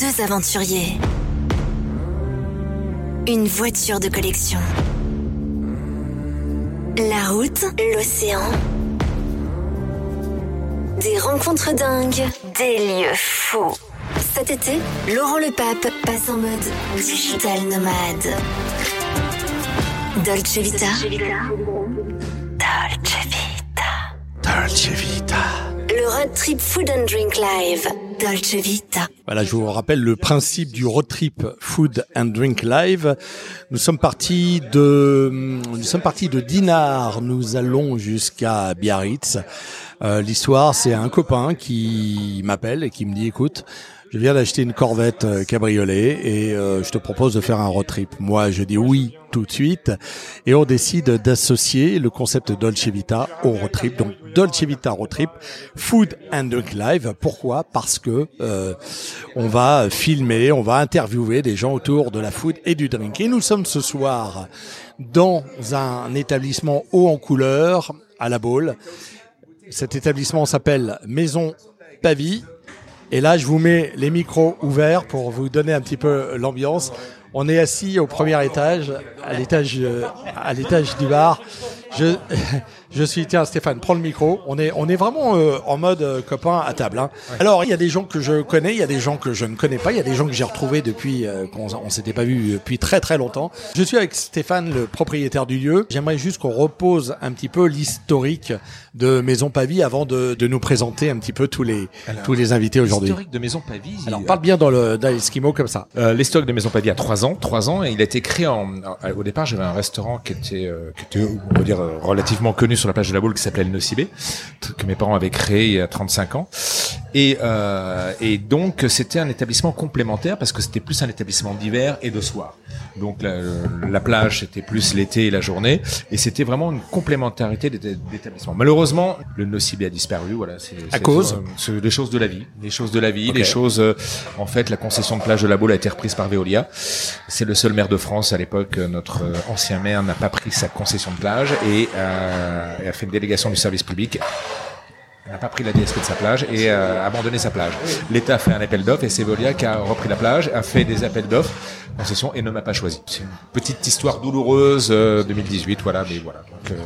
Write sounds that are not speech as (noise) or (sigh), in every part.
Deux aventuriers. Une voiture de collection. La route, l'océan. Des rencontres dingues, des lieux fous. Cet été, Laurent Le Pape passe en mode digital nomade. Dolce Vita. Dolce Vita. Dolce Vita. Le road trip food and drink live. Voilà, je vous rappelle le principe du road trip Food and Drink Live. Nous sommes partis de, nous sommes partis de Dinard. Nous allons jusqu'à Biarritz. Euh, L'histoire, c'est un copain qui m'appelle et qui me dit, écoute, je viens d'acheter une Corvette euh, cabriolet et euh, je te propose de faire un road trip. Moi, je dis oui tout de suite et on décide d'associer le concept Dolce Vita au road trip. Donc Dolce Vita road trip, Food and Drink Live. Pourquoi? Parce que euh, on va filmer, on va interviewer des gens autour de la food et du drink. Et nous sommes ce soir dans un établissement haut en couleur à la Baule. Cet établissement s'appelle Maison Pavie. Et là, je vous mets les micros ouverts pour vous donner un petit peu l'ambiance. On est assis au premier étage, à l'étage, euh, à l'étage du bar. (laughs) je suis, tiens, Stéphane, prends le micro. On est, on est vraiment euh, en mode euh, copain à table. Hein. Alors, il y a des gens que je connais, il y a des gens que je ne connais pas, il y a des gens que j'ai retrouvés depuis euh, qu'on on s'était pas vu depuis très très longtemps. Je suis avec Stéphane, le propriétaire du lieu. J'aimerais juste qu'on repose un petit peu l'historique de Maison Pavie avant de, de nous présenter un petit peu tous les Alors, tous les invités aujourd'hui. L'historique de Maison Pavie. Alors, parle bien dans le dans comme ça. Euh, L'historique de Maison Pavie a trois ans, trois ans, et il a été créé en. Au départ, j'avais un restaurant qui était, euh, qui était, on va dire, euh, relativement connu sur la plage de la Boule, qui s'appelait le Nocibé, que mes parents avaient créé il y a 35 ans. Et, euh, et donc, c'était un établissement complémentaire parce que c'était plus un établissement d'hiver et de soir. Donc, la, la plage, c'était plus l'été et la journée, et c'était vraiment une complémentarité d'éta- d'établissement. Malheureusement, le Nocibé a disparu. Voilà, c'est À cause c'est les choses de la vie, les choses de la vie, Ok. les choses. euh, en fait, la concession de plage de la Baule a été reprise par Veolia. C'est le seul maire de France à l'époque. euh, Notre euh, ancien maire n'a pas pris sa concession de plage et, euh, et a fait une délégation du service public. N'a pas pris la DSP de sa plage et euh, abandonné sa plage. L'État a fait un appel d'offres et c'est Veolia qui a repris la plage, a fait des appels d'offres, concession et ne m'a pas choisi. C'est une petite histoire douloureuse euh, 2018, voilà, mais voilà. Donc, euh,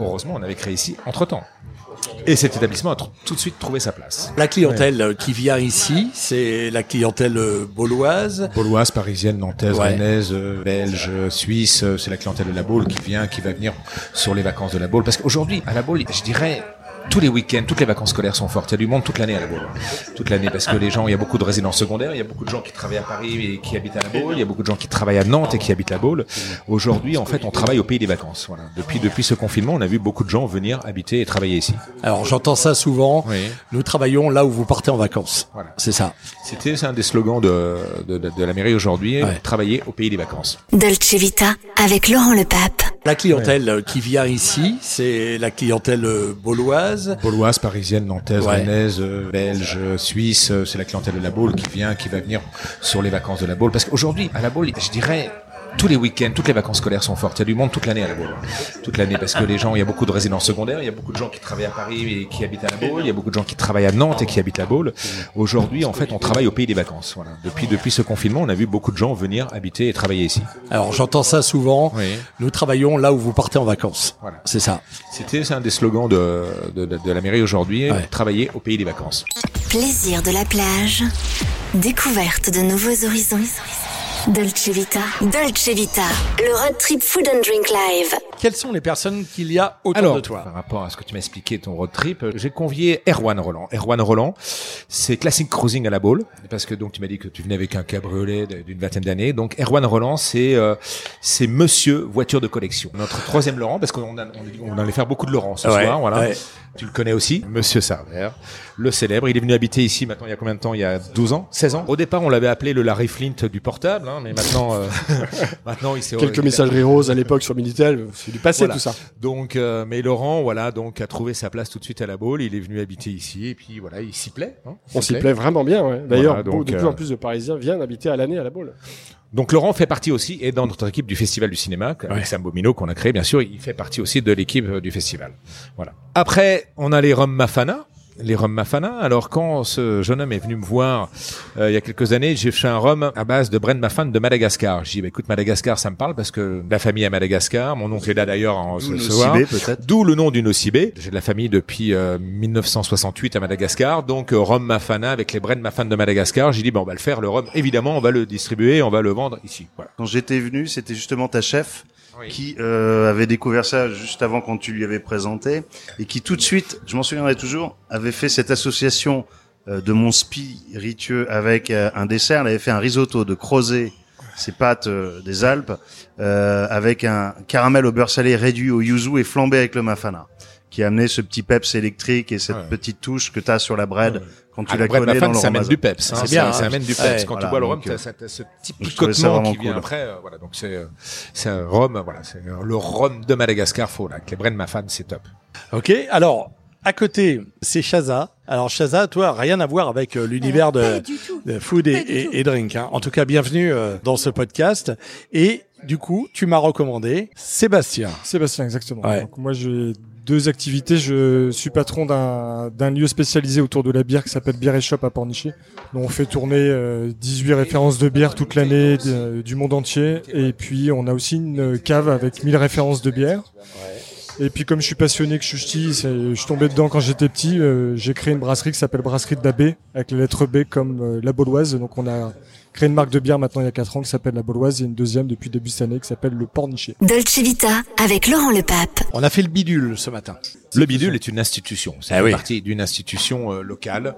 heureusement, on avait créé ici entre temps. Et cet établissement a tout de suite trouvé sa place. La clientèle euh, qui vient ici, c'est la clientèle euh, bauloise. Bauloise, parisienne, nantaise, Ouais. rennaise, euh, belge, euh, suisse, euh, c'est la clientèle de la Baule qui vient, qui va venir sur les vacances de la Baule. Parce qu'aujourd'hui, à la Baule, je dirais, tous les week-ends, toutes les vacances scolaires sont fortes. Il y a du monde toute l'année à la Baule. Toute l'année, parce que les gens, il y a beaucoup de résidences secondaires, il y a beaucoup de gens qui travaillent à Paris et qui habitent à la Baule, il y a beaucoup de gens qui travaillent à Nantes et qui habitent la Baule. Aujourd'hui, en fait, on travaille au pays des vacances. Voilà. Depuis, depuis ce confinement, on a vu beaucoup de gens venir habiter et travailler ici. Alors j'entends ça souvent. Oui. Nous travaillons là où vous partez en vacances. Voilà. C'est ça. C'était c'est un des slogans de, de, de, de la mairie aujourd'hui, Ouais. travailler au pays des vacances. Dolce Vita avec Laurent Le Pape. La clientèle euh, qui vient ici, c'est la clientèle euh, bauloise. Bauloise, parisienne, nantaise, Ouais. rennaise, euh, belge, suisse, c'est la clientèle de la Baule qui vient, qui va venir sur les vacances de la Baule. Parce qu'aujourd'hui, à la Baule, je dirais, tous les week-ends, toutes les vacances scolaires sont fortes. Il y a du monde toute l'année à la Baule. Toute l'année, parce que les gens, il y a beaucoup de résidences secondaires, il y a beaucoup de gens qui travaillent à Paris et qui habitent à la Baule, il y a beaucoup de gens qui travaillent à Nantes et qui habitent la Baule. Aujourd'hui, en fait, on travaille au pays des vacances. Voilà. Depuis, depuis ce confinement, on a vu beaucoup de gens venir habiter et travailler ici. Alors j'entends ça souvent. Oui. Nous travaillons là où vous partez en vacances. Voilà. C'est ça. C'était c'est un des slogans de, de, de, de la mairie aujourd'hui, Ouais. travailler au pays des vacances. Plaisir de la plage. Découverte de nouveaux horizons. Dolce Vita. Dolce Vita. Le road trip food and drink live. Quelles sont les personnes qu'il y a autour Alors, de toi? par rapport à ce que tu m'as expliqué, ton road trip, euh, j'ai convié Erwan Roland. Erwan Roland, c'est classic cruising à la Baule, parce que donc tu m'as dit que tu venais avec un cabriolet d'une vingtaine d'années. Donc Erwan Roland, c'est euh, c'est Monsieur voiture de collection. Notre troisième Laurent, parce qu'on a- on, on allait faire beaucoup de Laurent ce Ouais, soir, voilà. ouais. Tu le connais aussi, Monsieur Sarver, le célèbre. Il est venu habiter ici maintenant il y a combien de temps? Il y a 12 ans 16 ans? Au départ, on l'avait appelé le Larry Flint du portable, hein, mais maintenant, euh, (laughs) maintenant il s'est... Quelques messageries roses à l'époque sur Minitel, c'est du passé Voilà. tout ça. Donc, euh, mais Laurent, voilà, donc a trouvé sa place tout de suite à la Baule. Il est venu habiter ici et puis voilà, il s'y plaît. hein, On s'y plaît vraiment bien. ouais. D'ailleurs, Voilà, beaucoup- donc, de plus en euh, plus de Parisiens viennent habiter à l'année à la Baule. Donc Laurent fait partie aussi et dans notre équipe du Festival du cinéma avec Sam Bomino qu'on a créé, bien sûr, il fait partie aussi de l'équipe euh, du festival. Voilà. Après, on a les Rhum Mafana les rhums Mafana. Alors quand ce jeune homme est venu me voir euh, il y a quelques années, j'ai fait un rhum à base de Brand Mafan de Madagascar. J'ai dit bah, écoute Madagascar ça me parle parce que la famille à Madagascar, mon oncle est là d'ailleurs en ce soir. D'où le nom du Nocibé. J'ai de la famille depuis euh, 1968 à Madagascar, donc euh, rhum Mafana avec les Brand Mafan de Madagascar. J'ai dit bon on va le faire le rhum. Évidemment on va le distribuer, on va le vendre ici. Voilà. Quand j'étais venu, c'était justement ta chef Oui. qui euh, avait découvert ça juste avant quand tu lui avais présenté et qui tout de suite, je m'en souviendrai toujours, avait fait cette association euh, de mon spiritueux avec euh, un dessert. Elle avait fait un risotto de crozet, ses pâtes euh, des Alpes, euh, avec un caramel au beurre salé réduit au yuzu et flambé avec le mafana, qui a amené ce petit peps électrique et cette Ouais. petite touche que tu as sur la bread quand tu Ah, la connais dans ça amène rhum du peps. hein. C'est Ça- bien, Ça amène du peps. Quand tu bois le rhum, t'as euh, ce petit trouvais ça picotement qui vient après. euh, Voilà, donc c'est euh, c'est un rhum. Voilà, c'est euh, le rhum de Madagascar. Faut là, avec les Brand Mafan, c'est top. Ok, alors à côté, c'est Shaza. Alors Shaza, toi, rien à voir avec euh, l'univers de, de food et, drink. hein. En tout cas, bienvenue euh, dans ce podcast. Et du coup, tu m'as recommandé Sébastien. Sébastien, exactement. Ouais. Donc, moi, j'ai deux activités. Je suis patron d'un lieu spécialisé autour de la bière qui s'appelle Bière et Shop à Pornichet. dont on fait tourner euh, 18 références de bière toute l'année de- du monde entier. Et puis, on a aussi une cave avec 1000 références de bière. Et puis, comme je suis passionné, que je suis je suis tombé dedans quand j'étais petit. euh, j'ai créé une brasserie qui s'appelle Brasserie de la Baie, avec la lettre B comme euh, la Bauloise. Donc, on a créé une marque de bière maintenant il y a 4 ans qui s'appelle la Bauloise et une deuxième depuis début de cette année qui s'appelle le Pornichet. Dolce Vita avec Laurent Lepape. On a fait le bidule ce matin. Le bidule est une institution. C'est Ah oui. partie d'une institution euh, locale.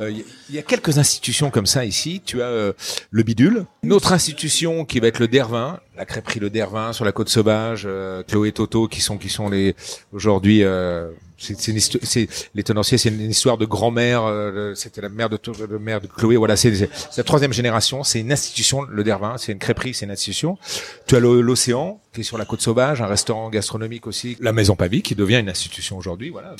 Euh, Il y, il y a quelques institutions comme ça ici. Tu as euh, le bidule, une autre institution qui va être le Dervin, la crêperie le Dervin sur la côte sauvage, euh, Chloé et Toto qui sont qui sont les aujourd'hui. C'est les tenanciers, c'est une histoire de grand-mère. euh, C'était la mère de, mère de Chloé. Voilà, c'est la troisième génération. C'est une institution. Le Dervin, c'est une crêperie, c'est une institution. Tu as le- l'océan qui est sur la côte sauvage, un restaurant gastronomique aussi. La Maison Pavie qui devient une institution aujourd'hui. Voilà.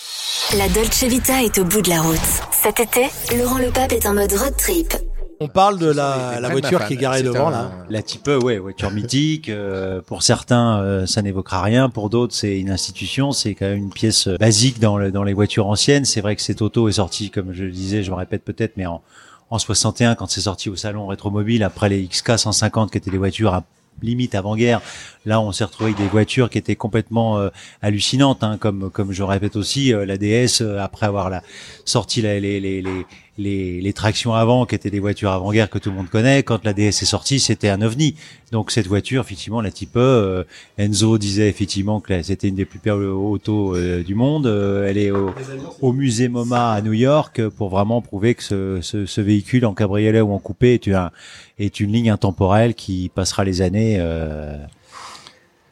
La Dolce Vita est au bout de la route. Cet été, Laurent Lepape est en mode road trip. On parle de la, la voiture qui est garée devant un- là. La type E, ouais, voiture mythique. euh, pour certains, euh, ça n'évoquera rien. Pour d'autres, c'est une institution. C'est quand même une pièce euh, basique dans, le- dans les voitures anciennes. C'est vrai que cette auto est sortie, comme je le disais, je me répète peut-être, mais en, en 61, quand c'est sorti au salon Rétromobile, après les XK 150, qui étaient des voitures à limite avant-guerre. Là, on s'est retrouvé avec des voitures qui étaient complètement euh, hallucinantes, hein, comme comme je répète aussi, euh, la DS euh, après avoir la, sorti la- les, les, les, les, les tractions avant, qui étaient des voitures avant-guerre que tout le monde connaît. Quand la DS est sortie, c'était un ovni. Donc cette voiture, effectivement, la Type E, euh, Enzo disait effectivement que c'était une des plus belles autos euh, du monde. Euh, elle est au, au musée MoMA à New York pour vraiment prouver que ce, ce, ce véhicule en cabriolet ou en coupé est, un, est une ligne intemporelle qui passera les années euh,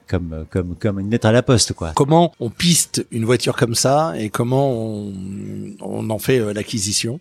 comme, comme, comme une lettre à la poste, quoi. Comment on piste une voiture comme ça et comment on, on en fait l'acquisition?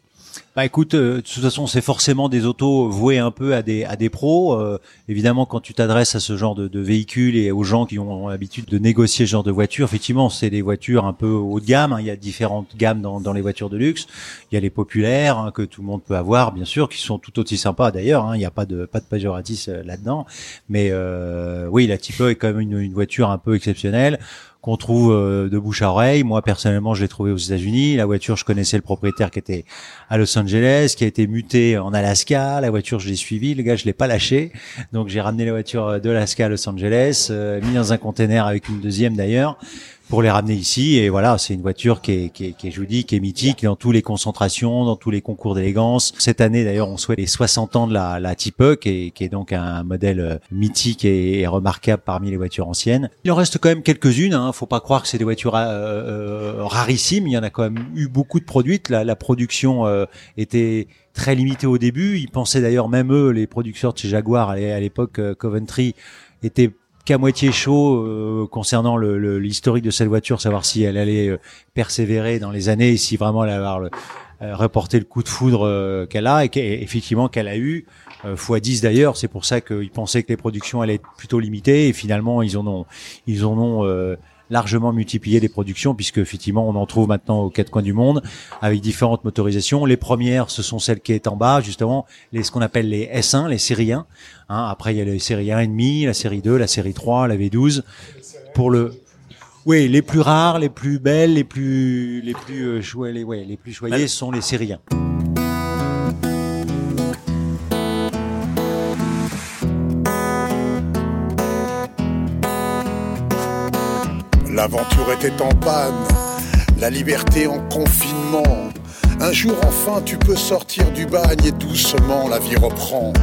Bah écoute, euh, de toute façon, c'est forcément des autos vouées un peu à des à des pros. Euh, évidemment, quand tu t'adresses à ce genre de, de véhicules et aux gens qui ont l'habitude de négocier ce genre de voitures, effectivement, c'est des voitures un peu haut de gamme. hein. Il y a différentes gammes dans, dans les voitures de luxe. Il y a les populaires hein, que tout le monde peut avoir, bien sûr, qui sont tout aussi sympas d'ailleurs. hein. Il n'y a pas de pas de péjoratif euh, là-dedans. Mais euh, oui, la E est quand même une, une voiture un peu exceptionnelle qu'on trouve euh, de bouche à oreille. Moi, personnellement, je l'ai trouvé aux États-Unis. La voiture, je connaissais le propriétaire qui était à Los Angeles, qui a été muté en Alaska. La voiture, je l'ai suivie. Le gars, je l'ai pas lâché. Donc, j'ai ramené la voiture de l'Alaska à Los Angeles, euh, mis dans un container avec une deuxième d'ailleurs pour les ramener ici. Et voilà, c'est une voiture qui est, qui est, qui est, dis, qui est mythique dans toutes les concentrations, dans tous les concours d'élégance. Cette année, d'ailleurs, on souhaite les 60 ans de la, la Type E, qui est, qui est donc un modèle euh, mythique et, et remarquable parmi les voitures anciennes. Il en reste quand même quelques-unes. Hein. Faut pas croire que c'est des voitures euh, euh, rarissimes. Il y en a quand même eu beaucoup de produites. La, la production euh, était très limitée au début. Ils pensaient d'ailleurs même eux, les producteurs de chez Jaguar à l'é- à l'époque, euh, Coventry, étaient qu'à moitié chaud euh, concernant le- le- l'historique de cette voiture, savoir si elle allait euh, persévérer dans les années, si vraiment elle allait avoir le, euh, reporté le coup de foudre euh, qu'elle a et qu'effectivement qu'elle a eu euh, fois 10 d'ailleurs. C'est pour ça qu'ils pensaient que les productions allaient être plutôt limitées et finalement ils en ont ils en ont largement multiplié les productions puisque effectivement on en trouve maintenant aux quatre coins du monde avec différentes motorisations. Les premières ce sont celles qui est en bas justement les ce qu'on appelle les S1, les séries 1. Hein, après il y a les séries 1,5, la série 2, la série 3, la V12 pour le Oui, les plus rares, les plus belles, les plus, les plus, euh, les, ouais, les plus choyées sont les séries 1. L'aventure était en panne, la liberté en confinement. Un jour enfin tu peux sortir du bagne et doucement la vie reprend.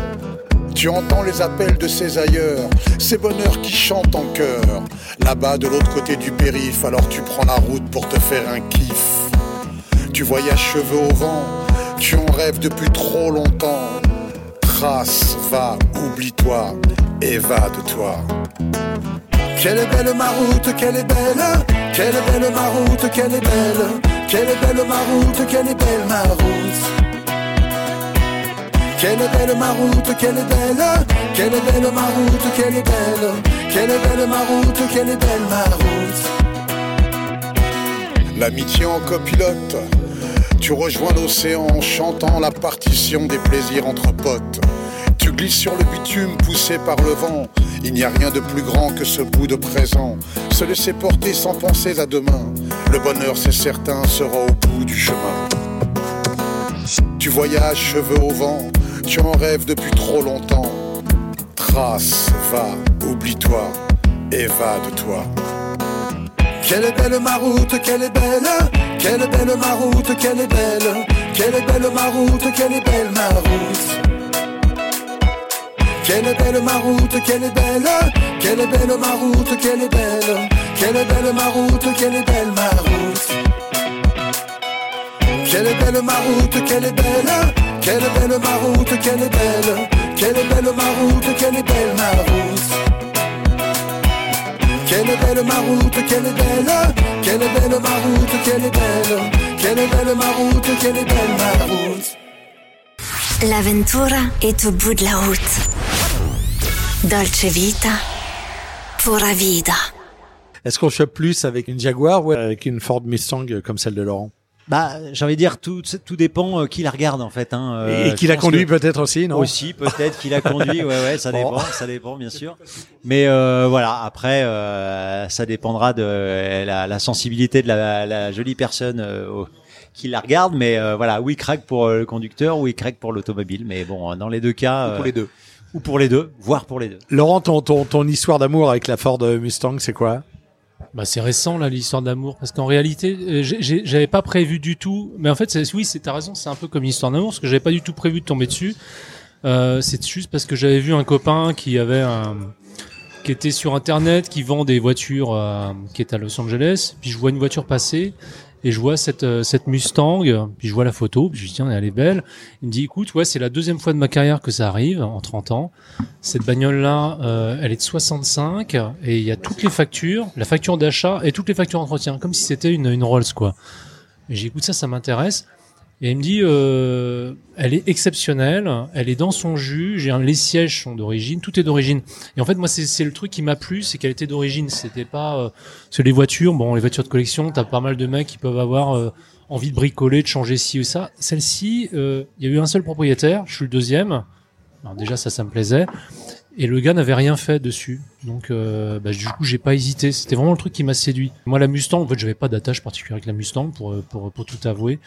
Tu entends les appels de ces ailleurs, ces bonheurs qui chantent en chœur. Là-bas de l'autre côté du périph', alors tu prends la route pour te faire un kiff. Tu voyages cheveux au vent, tu en rêves depuis trop longtemps. Trace, va, oublie-toi, évade-toi. Quelle est belle ma route, quelle est belle, quelle est belle ma route, quelle est belle, quelle est belle ma route, quelle est belle ma route. Quelle est belle ma route, quelle est belle, quelle est belle ma route, quelle est belle, quelle est belle ma route, quelle est belle ma route. L'amitié en copilote, tu rejoins l'océan en chantant la partition des plaisirs entre potes. Tu glisses sur le bitume poussé par le vent. Il n'y a rien de plus grand que ce bout de présent. Se laisser porter sans penser à demain. Le bonheur, c'est certain, sera au bout du chemin. Tu voyages cheveux au vent, tu en rêves depuis trop longtemps. Trace, va, oublie-toi, évade-toi. Quelle est belle ma route, quelle est belle, quelle est belle ma route, quelle est belle, quelle est belle ma route, quelle est belle ma route. Quelle est belle ma quelle est belle, quelle est belle ma route, quelle est belle, quelle est belle ma route, quelle est belle ma route. Quelle est belle ma quelle est belle, quelle est belle ma route, quelle est belle, quelle est belle ma quelle est belle ma route. Quelle est belle ma route, quelle est belle, quelle est belle ma route, quelle est belle, quelle est belle ma route, quelle est belle ma route? L'aventura est au bout de la route. Dolce Vita, pura vida. Est-ce qu'on chope plus avec une Jaguar ou avec une Ford Mustang comme celle de Laurent? Bah, j'ai envie de dire tout, tout dépend euh, qui la regarde en fait. Hein. Euh, Et je qui la conduit que- peut-être aussi, non? Aussi, peut-être qu'il a conduit, ouais, ouais, ça (laughs) Bon. dépend, ça dépend, bien sûr. Mais euh, voilà, après, euh, ça dépendra de la, la sensibilité de la, la jolie personne euh, au- qui la regarde. Mais euh, voilà, oui, craque pour euh, le conducteur, oui, craque pour l'automobile. Mais bon, dans les deux cas, Pour euh, les deux. ou pour les deux, voire pour les deux. Laurent, ton, ton, ton histoire d'amour avec la Ford Mustang, c'est quoi? Bah c'est récent là l'histoire d'amour parce qu'en réalité euh, j'avais pas prévu du tout mais en fait oui c'est t'as raison c'est un peu comme une histoire d'amour parce que j'avais pas du tout prévu de tomber dessus. Euh, c'est juste parce que j'avais vu un copain qui avait un qui était sur internet qui vend des voitures qui est à Los Angeles. Puis je vois une voiture passer et je vois cette euh, cette Mustang puis je vois la photo puis je dis tiens elle est belle il me dit écoute ouais c'est la deuxième fois de ma carrière que ça arrive en 30 ans cette bagnole-là, euh, elle est de 65 et il y a toutes les factures, la facture d'achat et toutes les factures d'entretien, comme si c'était une, une Rolls quoi. J'écoute ça, ça m'intéresse. Et il me dit, euh, elle est exceptionnelle, elle est dans son jus. J'ai un, les sièges sont d'origine, tout est d'origine. Et en fait, moi, c'est le truc qui m'a plu, c'est qu'elle était d'origine. C'était pas euh, les voitures, bon, les voitures de collection, t'as pas mal de mecs qui peuvent avoir euh, envie de bricoler, de changer ci ou ça. Celle-ci, euh, il y a eu un seul propriétaire, je suis le deuxième. Alors déjà, ça, ça me plaisait. Et le gars n'avait rien fait dessus. Donc, euh, bah, du coup, j'ai pas hésité. C'était vraiment le truc qui m'a séduit. Moi, la Mustang, en fait, j'avais pas d'attache particulière avec la Mustang, pour, euh, pour, pour tout avouer.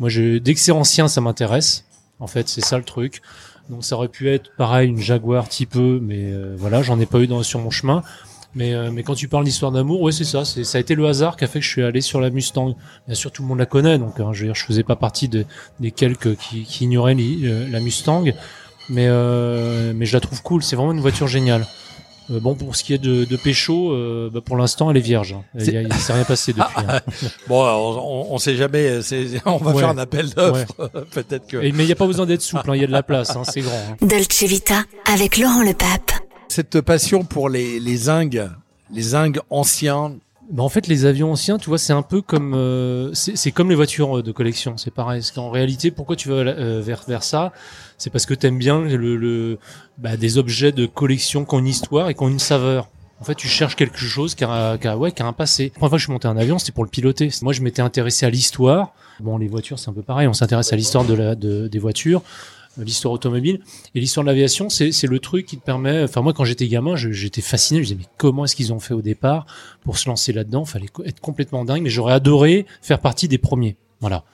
Moi, je, dès que c'est ancien, ça m'intéresse. En fait, c'est ça le truc. Donc, ça aurait pu être pareil, une Jaguar petit peu, mais euh, voilà, j'en ai pas eu dans, sur mon chemin. Mais, euh, mais quand tu parles d'histoire d'amour, ouais, c'est ça. C'est, ça a été le hasard qui a fait que je suis allé sur la Mustang. Bien sûr, tout le monde la connaît, donc hein, je veux dire, je faisais pas partie de, des quelques qui, qui ignoraient euh, la Mustang. Mais, euh, mais je la trouve cool. C'est vraiment une voiture géniale. Euh, bon, pour ce qui est de, de pécho, euh, bah, pour l'instant, elle est vierge. hein. Il il s'est rien passé (laughs) depuis. hein. (laughs) Bon, on, on, on sait jamais. c'est- On va Ouais. faire un appel d'offres. (laughs) Peut-être que Et- mais il n'y a pas besoin d'être souple. hein. Il y a de la place. hein. C'est grand. hein. Dolce Vita avec Laurent Le Pape. cette passion pour les les zingues, les zingues anciens. Bah, en fait, les avions anciens, tu vois, c'est un peu comme euh, c'est comme les voitures euh, de collection. C'est pareil. Parce qu'en réalité, pourquoi tu vas euh, vers vers ça? C'est parce que t'aimes bien le, le bah, des objets de collection qui ont une histoire et qui ont une saveur. En fait, tu cherches quelque chose qui a, qui a- ouais, qui a un passé. La première fois que je suis monté un avion, c'était pour le piloter. Moi, je m'étais intéressé à l'histoire. Bon, les voitures, c'est un peu pareil. On s'intéresse à l'histoire de de, des voitures. L'histoire automobile. Et l'histoire de l'aviation, c'est c'est le truc qui te permet. Enfin moi, quand j'étais gamin, j'étais fasciné. Je disais mais comment est-ce qu'ils ont fait au départ pour se lancer là-dedans? Fallait être complètement dingue. Mais j'aurais adoré faire partie des premiers. Voilà.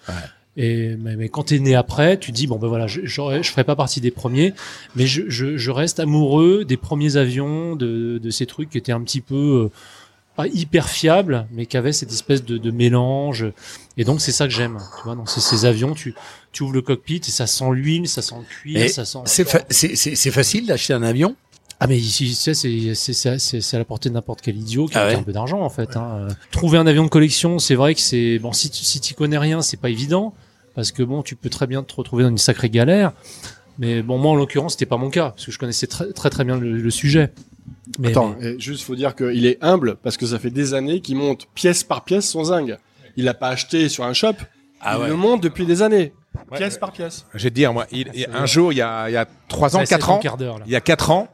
Et mais, mais quand t'es né après, tu te dis bon ben voilà, je je ferai pas partie des premiers, mais je, je, je reste amoureux des premiers avions, de, de ces trucs qui étaient un petit peu euh, pas hyper fiables, mais qui avaient cette espèce de, de mélange. Et donc c'est ça que j'aime. Tu vois, donc c'est ces avions, tu tu ouvres le cockpit et ça sent l'huile, ça sent le cuir, ça sent. c'est fa- c'est c'est- c'est facile d'acheter un avion? Ah mais ici, tu sais, c'est c'est c'est c'est c'est à la portée de n'importe quel idiot qui Ah a ouais? un peu d'argent en fait. Hein. Trouver un avion de collection, c'est vrai que c'est bon si tu si tu connais rien, c'est pas évident parce que bon, tu peux très bien te retrouver dans une sacrée galère. Mais bon, moi en l'occurrence, c'était pas mon cas parce que je connaissais très très très bien le, le sujet. Mais, Attends, juste faut dire qu'il est humble parce que ça fait des années qu'il monte pièce par pièce son zinc. Il l'a pas acheté sur un shop. Ah il ouais. le monte depuis des années, Ouais, pièce ouais. par pièce. Je vais te dire, moi, il, il- un jour, il y a, il y a trois ans, Ouais, c'est quatre ton ans, il y a quatre ans,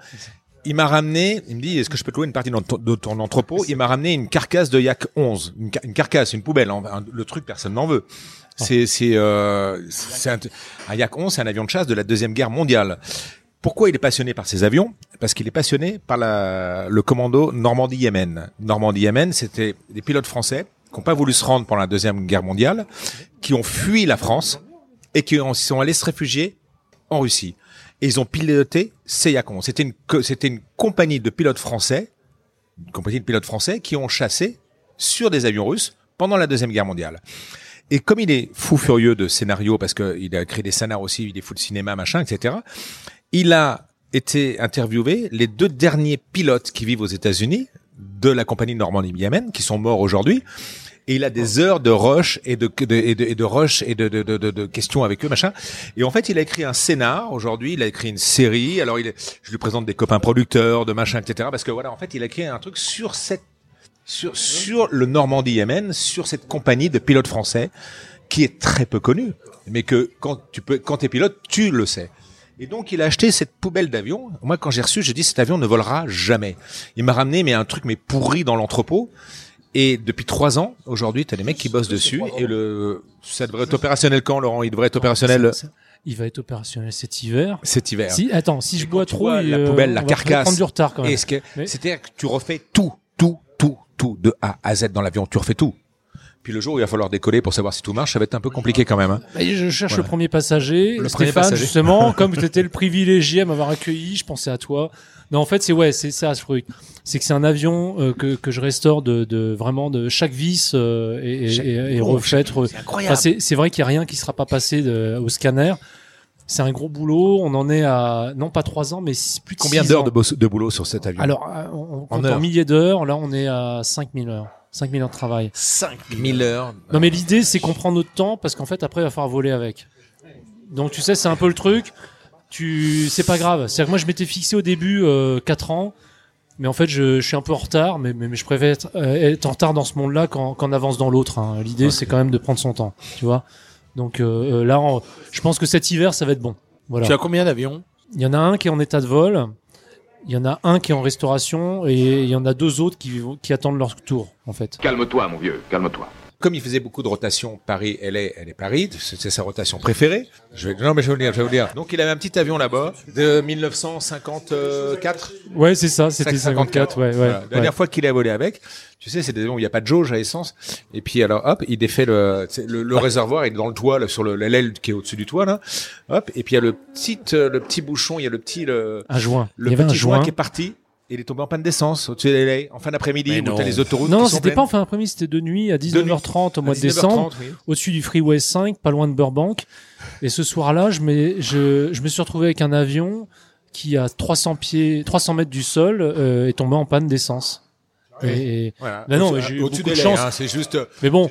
il m'a ramené, il me dit, est-ce que je peux te louer une partie de ton, de ton entrepôt? Il m'a ramené une carcasse de Yak 11, une, ca- une carcasse, une poubelle. hein, un- le truc, personne n'en veut. C'est c'est euh, c'est un, un Yak 11, c'est un avion de chasse de la deuxième guerre mondiale. Pourquoi il est passionné par ces avions? Parce qu'il est passionné par la, le commando Normandie-Yémen. Normandie-Yémen, c'était des pilotes français qui n'ont pas voulu se rendre pendant la deuxième guerre mondiale, qui ont fui la France et qui ont- sont allés se réfugier en Russie. Et ils ont piloté ces Yak 11. C'était une, c'était une compagnie de pilotes français, une compagnie de pilotes français qui ont chassé sur des avions russes pendant la deuxième guerre mondiale. Et comme il est fou furieux de scénario, parce qu'il a créé des scénars aussi, il est fou de cinéma, machin, etc., il a été interviewé les deux derniers pilotes qui vivent aux États-Unis de la compagnie Normandie-Yémen, qui sont morts aujourd'hui. Et il a des heures de rush et de, de, et de, et de rush et de, de, de, questions avec eux, machin. Et en fait, il a écrit un scénar. Aujourd'hui, il a écrit une série. Alors, il est, je lui présente des copains producteurs, de machin, etc. Parce que voilà, en fait, il a écrit un truc sur cette, sur, sur le Normandie-Yémen, sur cette compagnie de pilotes français qui est très peu connue, mais que quand tu peux, quand t'es pilote, tu le sais. Et donc, il a acheté cette poubelle d'avion. Moi, quand j'ai reçu, j'ai dit, cet avion ne volera jamais. Il m'a ramené, mais un truc, mais pourri dans l'entrepôt. Et depuis trois ans, aujourd'hui, t'as des mecs qui bossent dessus. Et le, ça devrait être opérationnel quand, Laurent? Il devrait être opérationnel il va être opérationnel cet hiver. cet hiver. Si, attends, si je bois tu trop, vois la euh, poubelle, la carcasse. du retard quand même. Et ce que, Mais- c'est-à-dire que tu refais tout, tout, tout, tout de A à Z dans l'avion. Tu refais tout. Puis le jour où il va falloir décoller pour savoir si tout marche, ça va être un peu compliqué quand même. hein. Bah, je cherche Voilà. le premier passager. Le Stéphane, premier passager. justement, (laughs) comme tu étais le privilégié à m'avoir accueilli, je pensais à toi. Non, en fait, c'est ouais, c'est ça ce truc. C'est que c'est un avion euh, que, que je restaure de, de vraiment de chaque vis euh, et, et, Chaque- et, et Oh, chaque- re- c'est incroyable. Enfin, c'est vrai qu'il y a rien qui sera pas passé de- au scanner. C'est un gros boulot. On en est à non pas trois ans, mais six- plus de Combien d'heures de, boulot sur cet avion? Alors, euh, on, on compte en, milliers d'heures. Là, on est à 5000 heures. 5000 heures de travail. 5000 heures. Non, mais l'idée, c'est qu'on prend notre temps parce qu'en fait, après, il va falloir voler avec. Donc, tu sais, c'est un peu le truc. Tu, c'est pas grave. C'est-à-dire que moi, je m'étais fixé au début euh, 4 ans. Mais en fait, je, je suis un peu en retard, mais, mais, mais je préfère être, euh, être en retard dans ce monde-là qu'en qu'en avance dans l'autre. hein. L'idée, c'est quand même de prendre son temps, tu vois. Donc euh, euh, là, on- je pense que cet hiver, ça va être bon. Voilà. Tu as combien d'avions? Il y en a un qui est en état de vol, il y en a un qui est en restauration, et il y en a deux autres qui, attendent leur tour, en fait. Calme-toi, mon vieux, calme-toi. Comme il faisait beaucoup de rotations Paris, LA, elle est Paris, c'est sa rotation préférée. Je vais, non, mais je vais vous dire, je vais vous dire. Donc, il avait un petit avion là-bas de 1954. Ouais, c'est ça, c'était 54, ouais, ouais. Voilà. La ouais. dernière fois qu'il a volé avec, tu sais, c'est des avions où il n'y a pas de jauge à essence. Et puis alors, hop, il défait le, le, le réservoir, il est dans le toit, là, sur le l'aile qui est au-dessus du toit, là. Hop, et puis il y a le petit, euh, le petit bouchon, il y a le petit, le, Un joint. le il y avait un joint. qui est parti. Il est tombé en panne d'essence au-dessus de LA, en fin d'après-midi, où t'as les autoroutes Non, c'était pas en fin d'après-midi, c'était de nuit à 19h30 au mois de 19h30, décembre, oui. au-dessus du Freeway 5, pas loin de Burbank. Et ce soir-là, je, m'ai- je, je me suis retrouvé avec un avion qui, à 300 pieds, 300 mètres du sol, euh, est tombé en panne d'essence. Et, et- Voilà. Bah non, Au-dessus- mais j'ai eu beaucoup de chance. hein, c'est juste. mais bon,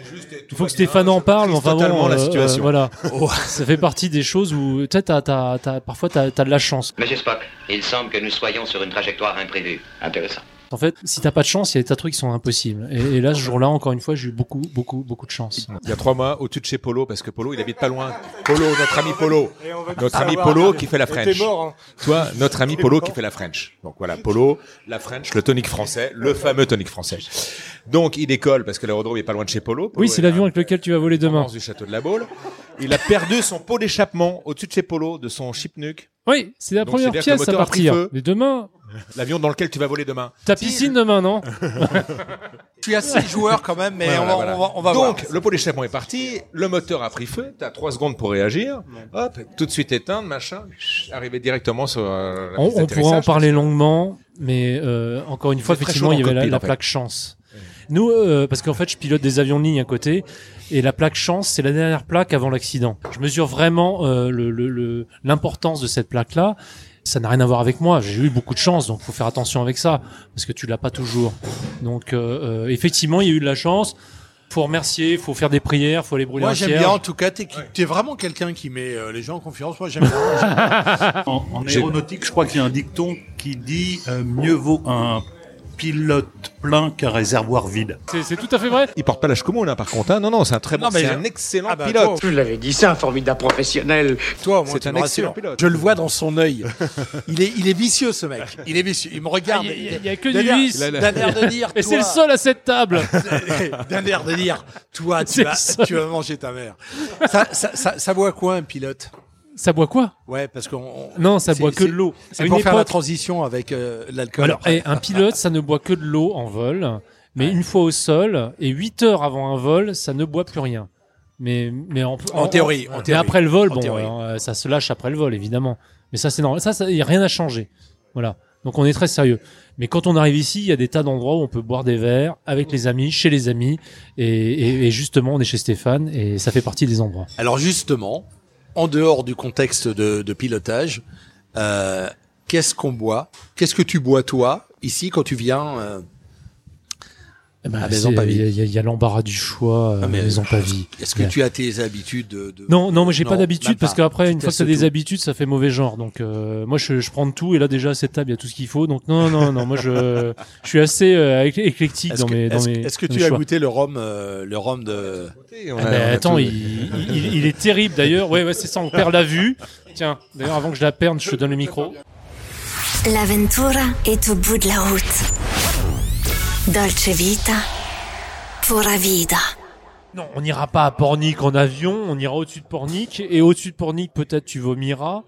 il faut que Stéphane en parle, mais enfin bon, la euh, situation. euh, voilà. (laughs) (laughs) Ça fait partie des choses où, tu sais, t'as, t'as, t'as, parfois t'as, t'as de la chance. Monsieur Spock, il semble que nous soyons sur une trajectoire imprévue. Intéressant. En fait, si t'as pas de chance, il y a des tas de trucs qui sont impossibles. Et, et là, ce jour-là, encore une fois, j'ai eu beaucoup, beaucoup, beaucoup de chance. Il y a trois mois, au-dessus de chez Polo, parce que Polo, il habite pas loin. Polo, notre ami Polo. Notre ami Polo qui fait la French. mort, hein. Toi, notre ami Polo qui fait la French. Donc voilà, Polo, la French, le tonique français, le fameux tonique français. Donc il décolle parce que l'aérodrome est pas loin de chez Polo. Polo Oui, c'est est l'avion avec lequel tu vas voler demain. du château de la Baule. Il a perdu son pot d'échappement au-dessus de chez Polo, de son Chipnuke. Oui, c'est la Donc, première pièce à moteur a pris partir. feu. Mais demain, L'avion dans lequel tu vas voler demain. ta piscine demain, non (laughs) Je suis assez joueur quand même, mais Ouais, on, voilà, va, voilà. on va, on va Donc, voir. le pot d'échappement est parti, le moteur a pris feu, t'as trois secondes pour réagir, hop, tout de suite éteindre, machin, arriver directement sur euh, la On, on pourra en parler longuement, mais euh, encore une fois, effectivement, il y avait la, plaque chance. Nous, euh, parce qu'en fait, je pilote des avions de ligne à côté, et la plaque chance, c'est la dernière plaque avant l'accident. Je mesure vraiment euh, le- le- le- l'importance de cette plaque-là. Ça n'a rien à voir avec moi. J'ai eu beaucoup de chance, donc faut faire attention avec ça, parce que tu l'as pas toujours. Donc, euh, euh, effectivement, il y a eu de la chance. Faut remercier, faut faire des prières, faut aller brûler Moi, un j'aime bien. En tout cas, t'es es vraiment quelqu'un qui met euh, les gens en confiance. Moi, j'aime bien. (laughs) En, en aéronautique, je crois qu'il y a un dicton qui dit euh, mieux vaut un pilote plein qu'un réservoir vide. C'est tout à fait vrai. Il porte pas l'âge commun, là, par contre. hein. Non, non, c'est un très bon, Non, mais c'est un excellent Ah bah, pilote. toi, Je l'avais dit, c'est un formidable professionnel. Toi, au moins, C'est tu un me excellent rassures. pilote. Je le vois dans son œil. (laughs) Il est, il est vicieux, ce mec. Il est vicieux. Il me regarde. Ah, Il y a- il y a que d'un du air- vice. D'un air de dire. (laughs) Et c'est le toi- seul à cette table. (laughs) D'un air de dire, toi, tu C'est vas, ça. tu vas manger ta mère. Ça, ça, ça, ça boit quoi, un pilote? Ça boit quoi? Ouais, parce qu'on. on- Non, ça boit que de l'eau. C'est pour une faire la transition avec euh, l'alcool. Alors, eh, un pilote, ça ne boit que de l'eau en vol, mais une fois au sol et 8 heures avant un vol, ça ne boit plus rien. Mais mais en, En théorie, en mais théorie. après le vol, En bon, euh, ça se lâche après le vol, évidemment. Mais ça, c'est normal. Ça, ça, y a rien à changer. Voilà. Donc on est très sérieux. Mais quand on arrive ici, il y a des tas d'endroits où on peut boire des verres avec les amis, chez les amis, et, et, et justement, on est chez Stéphane, et ça fait partie des endroits. Alors justement, en dehors du contexte de, pilotage, euh, qu'est-ce qu'on boit? Qu'est-ce que tu bois toi ici quand tu viens Eh ben, À Maison c'est- Pavie. Il y a- y, y l'embarras du choix euh, Ah, mais- à Maison Pavie. Est-ce que tu as tes habitudes de, de- Non, non, moi j'ai pas d'habitude parce qu'après une fois que t'as des tout. habitudes, ça fait mauvais genre. Donc euh, moi je, je prends tout et là déjà à cette table il y a tout ce qu'il faut. Donc non, non, non, moi je, je suis assez euh, éc- éclectique dans que, mes, dans est-ce- mes. est-ce que tu as choix. goûté le rhum, euh, le rhum de Ah a- ben, on a attends, tout- il, il, il est terrible d'ailleurs. Ouais, ouais, c'est ça. On perd la vue. Tiens, d'ailleurs avant que je la perde, je te donne le micro. L'aventura est au bout de la route. Dolce Vita. Pura vida. Non, on n'ira pas à Pornic en avion. On ira au-dessus de Pornic et au-dessus de Pornic peut-être tu vomiras.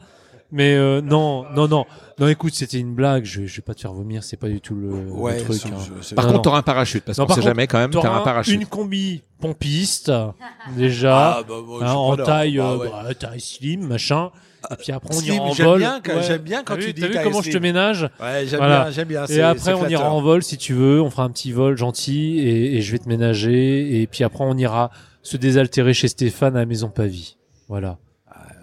Mais euh, non, non, non, non. Écoute, c'était une blague. Je, je vais pas te faire vomir. C'est pas du tout le, le Ouais, truc. c'est- hein. je- Par Non, contre, t'auras un parachute, parce qu'on par sait contre, jamais quand même, t'auras un parachute. une combi pompiste, (laughs) déjà, Ah, bah, je hein, en taille, Ah, euh, ouais. bah, taille slim, machin. Et puis après, on Slim, ira en j'aime vol. bien quand- Ouais. j'aime bien quand T'as tu vu- dis T'as vu comment je te ménage Ouais, j'aime Voilà. bien, j'aime bien. Et après, c'est on ira en vol si tu veux. On fera un petit vol gentil et, et je vais te ménager. Et puis après, on ira se désaltérer chez Stéphane à la Maison Pavie. Voilà.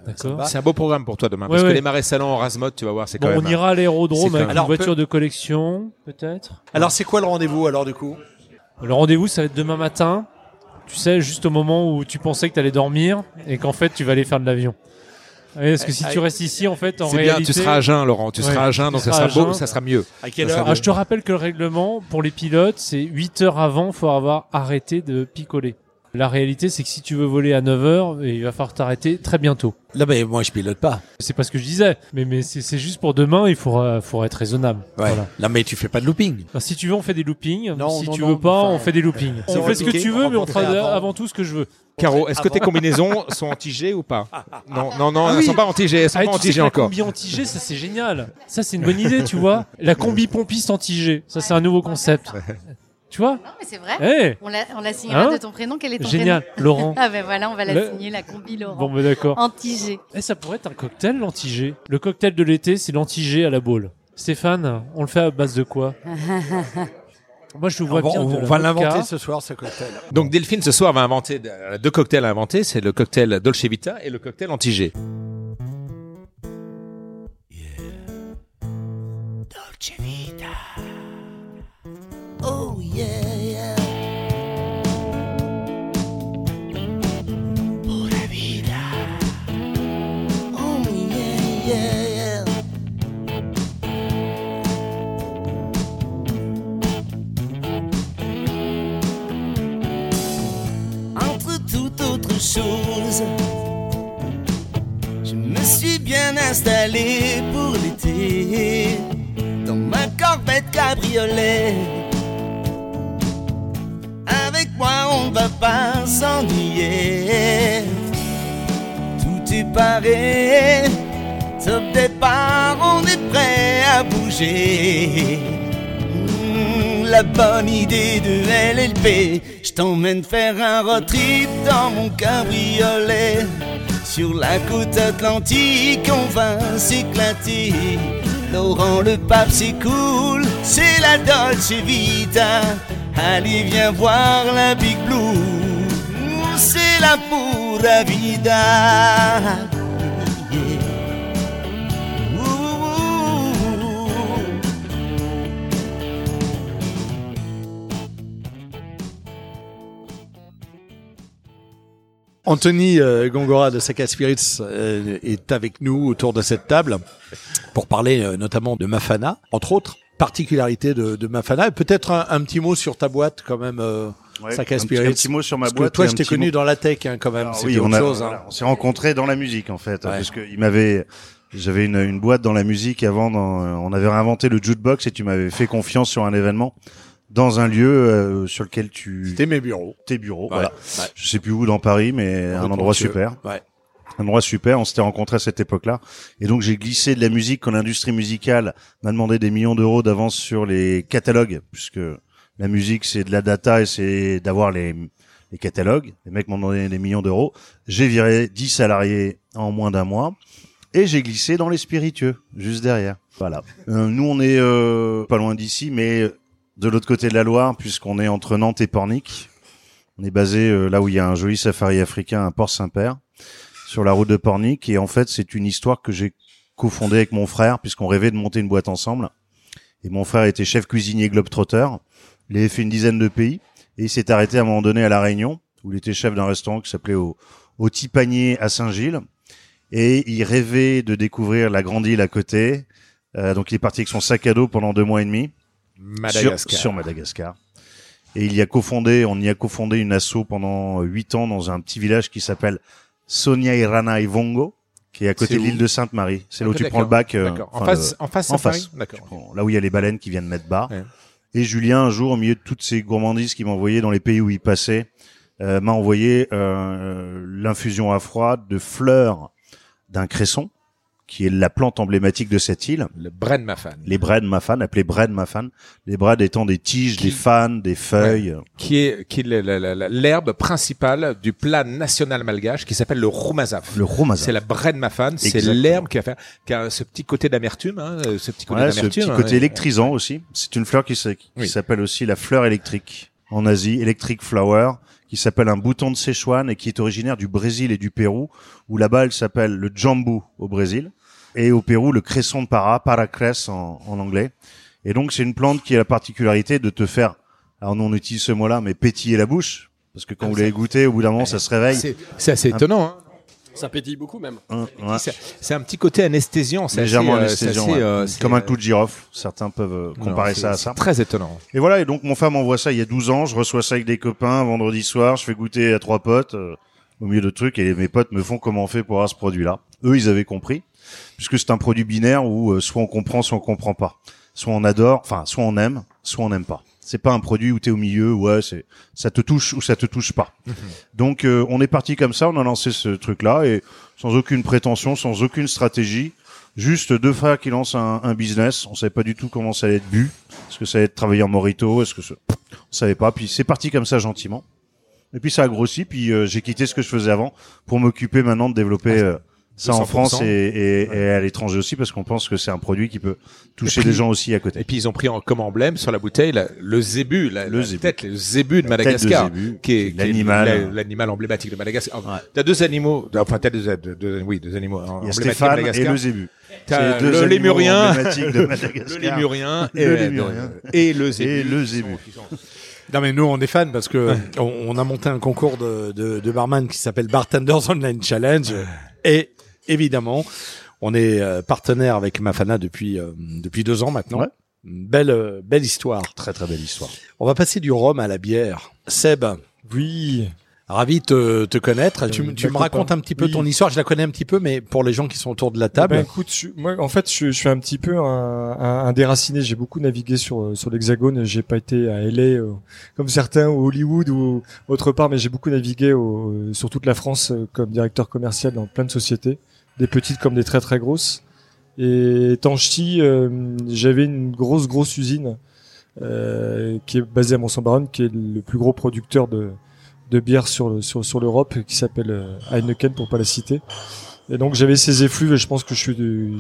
D'accord. C'est un beau programme pour toi demain, Ouais, parce ouais. que les marais salants en Razmod, tu vas voir, c'est quand Bon, même. on ira à l'aérodrome avec une voiture peut- de collection, peut-être. Alors, c'est quoi le rendez-vous alors du coup? Le rendez-vous, ça va être demain matin. Tu sais, juste au moment où tu pensais que tu allais dormir et qu'en fait, tu vas aller faire de l'avion. Ouais, parce que si Ah, tu restes ici, en fait, en C'est bien, réalité... tu seras à jeun, Laurent. Tu Ouais, seras à jeun, donc ça sera beau, ça sera mieux. À quelle heure? Ah, je te rappelle que le règlement pour les pilotes, c'est 8 heures avant, faut avoir arrêté de picoler. La réalité, c'est que si tu veux voler à 9 heures, il va falloir t'arrêter très bientôt. Là, mais moi, je pilote pas. C'est pas ce que je disais, mais, mais c'est juste pour demain, il faudra, faudra être raisonnable. Ouais. Voilà. Là, mais tu fais pas de looping. Alors, si tu veux, on fait des loopings. Non, si non, tu non, veux pas, enfin, on fait des loopings. on fait ce que tu veux, mais on fera avant. avant. tout ce que je veux. Caro, est-ce que tes combinaisons sont anti-G ou pas Non, non, non, Ah elles oui. sont pas anti-G, elles sont Ah, pas anti-G que la encore. combi anti-G, ça c'est génial. Ça c'est une bonne idée, tu vois. La combi pompiste anti-G, ça c'est un nouveau concept. (laughs) Tu vois Non, mais c'est vrai. Eh, On la, on la signera Hein de ton prénom. Quel est ton génial, Laurent. prénom Ah ben voilà, on va la Le- signer, la combi Laurent. Bon, bah d'accord. Anti-G. Eh, ça pourrait être un cocktail, l'anti-G. Le cocktail de l'été, c'est l'anti-G à la boule. Stéphane, on le fait à base de quoi (laughs) Moi, je On vois va, bien. on la va l'inventer ce soir, ce cocktail. Donc Delphine ce soir va inventer euh, deux cocktails à inventer, c'est le cocktail Dolce Vita et le cocktail anti-G. Oh yeah. Pura pour la vie Entre toute autre chose Je me suis bien installé pour l'été. Dans ma corpette cabriolet pas s'ennuyer. Tout est paré, top départ, on est prêt à bouger. Hmm, La bonne idée de LLP, je t'emmène faire un road trip dans mon cabriolet. Sur la côte atlantique, on va s'éclater. Laurent le pape, c'est cool, c'est la Dolce Vita. Allez, viens voir la Big Blue, c'est la vida. Anthony euh, Gongora de Saka Spirits euh, est avec nous autour de cette table pour parler euh, notamment de Mafana, entre autres particularités de, de Mafana. Et Peut-être un, un petit mot sur ta boîte quand même, euh, Ouais, un petit- Spirits. un petit mot sur ma Parce que boîte toi, je t'ai connu mot- dans la tech hein, quand même. Alors C'était oui, on, a- chose. hein. on s'est rencontrés dans la musique en fait, Ouais. parce qu'il m'avait, j'avais une, une boîte dans la musique avant, dans- on avait réinventé le jukebox et tu m'avais fait confiance sur un événement dans un lieu euh, sur lequel tu. C'était mes bureaux. Tes bureaux, Ouais, voilà. ouais. Je sais plus où dans Paris, mais un endroit super. Ouais. Un endroit super. On s'était rencontrés à cette époque-là, et donc j'ai glissé de la musique quand l'industrie musicale m'a demandé des millions d'euros d'avance sur les catalogues, puisque la musique c'est de la data et c'est d'avoir les catalogues. Les mecs m'ont donné des millions d'euros. J'ai viré 10 salariés en moins d'un mois. Et j'ai glissé dans les spiritueux, juste derrière. Voilà. Euh, nous, on est euh, pas loin d'ici, mais de l'autre côté de la Loire, puisqu'on est entre Nantes et Pornic. On est basé euh, là où il y a un joli safari africain à Port-Saint-Père, sur la route de Pornic. Et en fait, c'est une histoire que j'ai cofondée avec mon frère, puisqu'on rêvait de monter une boîte ensemble. Et mon frère était chef cuisinier globetrotter. Il avait fait une dizaine de pays. Et il s'est arrêté à un moment donné à La Réunion, où il était chef d'un restaurant qui s'appelait au, au Petit Panier à Saint-Gilles. Et il rêvait de découvrir la grande île à côté. Euh, donc il est parti avec son sac à dos pendant deux mois et demi. Madagascar. Sur, sur Madagascar. Et il y a cofondé, on y a cofondé une asso pendant huit ans dans un petit village qui s'appelle Sonia Irana Ivongo, qui est à côté de l'île de Sainte-Marie. C'est là où Ok, tu prends le bac. euh. En face- le- en face en face. Prends- Là où il y a les baleines qui viennent mettre bas. Ouais. Et Julien, un jour, au milieu de toutes ces gourmandises qu'il m'envoyait dans les pays où il passait, euh, m'a envoyé euh, l'infusion à froid de fleurs d'un cresson, qui est la plante emblématique de cette île. Le Bren Mafan. Les breds mafan, appelés breds mafan. Les breds étant des tiges, des fans, des feuilles. qui est qui est l'herbe principale du plat national malgache qui s'appelle le roumazaf. Le roumazaf. C'est la bren mafan, c'est l'herbe qui a, fait, qui a ce petit côté d'amertume, hein, ce petit côté Ouais, ce d'amertume. petit hein, côté électrisant aussi. C'est une fleur qui Oui. s'appelle aussi la fleur électrique en Asie, electric flower, qui s'appelle un bouton de Sichuan et qui est originaire du Brésil et du Pérou, où là-bas elle s'appelle le jambu au Brésil et au Pérou le cresson de para, paracress en, en anglais. Et donc c'est une plante qui a la particularité de te faire, alors nous on utilise ce mot-là, mais pétiller la bouche, parce que quand Ah, vous l'avez goûté, au bout d'un moment ça se réveille. C'est- c'est assez Un- étonnant, hein. Ça pétille beaucoup même. Ouais. C'est- C'est un petit côté anesthésiant, c'est légèrement assez, euh, anesthésiant, c'est assez, ouais. euh, comme un euh, clou de girofle. Certains peuvent euh, non, comparer ça à c'est ça. Très étonnant. Et voilà, et donc mon femme envoie ça il y a 12 ans, je reçois ça avec des copains, vendredi soir, je fais goûter à trois potes, euh, au milieu de trucs, et mes potes me font comment on fait pour avoir ce produit-là. Eux, ils avaient compris, puisque c'est un produit binaire où euh, soit on comprend, soit on comprend pas. Soit on adore, enfin, soit on aime, soit on n'aime pas. C'est pas un produit où t'es au milieu, ouais, c'est, ça te touche ou ça te touche pas. (laughs) Donc, euh, on est parti comme ça, on a lancé ce truc-là, et sans aucune prétention, sans aucune stratégie, juste deux frères qui lancent un, un business. On savait pas du tout comment ça allait être bu. Est-ce que ça allait être travailler en morito? Est-ce que ça... on savait pas. Puis c'est parti comme ça gentiment. Et puis ça a grossi. Puis euh, j'ai quitté ce que je faisais avant pour m'occuper maintenant de développer euh, ça en 200%. France et, et, et à l'étranger aussi parce qu'on pense que c'est un produit qui peut toucher Et puis- les gens aussi à côté. Et puis ils ont pris en, comme emblème sur la bouteille la- le zébu, la, Le la zébu. tête, le zébu de La tête de Madagascar, zébu, qui est, qui est l'animal. emblématique de Madagascar. T'as deux animaux, enfin t'as deux, deux, deux- oui, deux animaux Il y a emblématiques de Stéphane et Madagascar. le zébu. T'as le lémurien, emblématiques de (laughs) Madagascar. le lémurien Le et, lémurien. et le zébu. Et le zébu. Non mais nous on est fans parce que on, on a monté un concours de, de, de barman qui s'appelle Bartenders Online Challenge et évidemment on est euh, partenaire avec Mafana depuis euh, depuis deux ans maintenant. Ouais. Belle euh, belle histoire. Très très belle histoire. On va passer du rhum à la bière. Seb, Oui. Ravi de te, te connaître. tu, tu me racontes un petit peu Oui. ton histoire. Je la connais un petit peu, mais pour les gens qui sont autour de la table. Ben écoute, je- moi en fait, je, je suis un petit peu un, un, un déraciné. J'ai beaucoup navigué sur sur l'Hexagone. J'ai pas été à LA euh, comme certains ou Hollywood ou autre part, mais j'ai beaucoup navigué au- sur toute la France euh, comme directeur commercial dans plein de sociétés, des petites comme des très très grosses. Et étant ch'ti, euh, j'avais une grosse grosse usine euh, qui est basée à Mont-Saint-Baronne, qui est le plus gros producteur de de bière sur sur sur l'Europe, qui s'appelle euh, Heineken pour pas la citer. Et donc j'avais ces effluves et je pense que je suis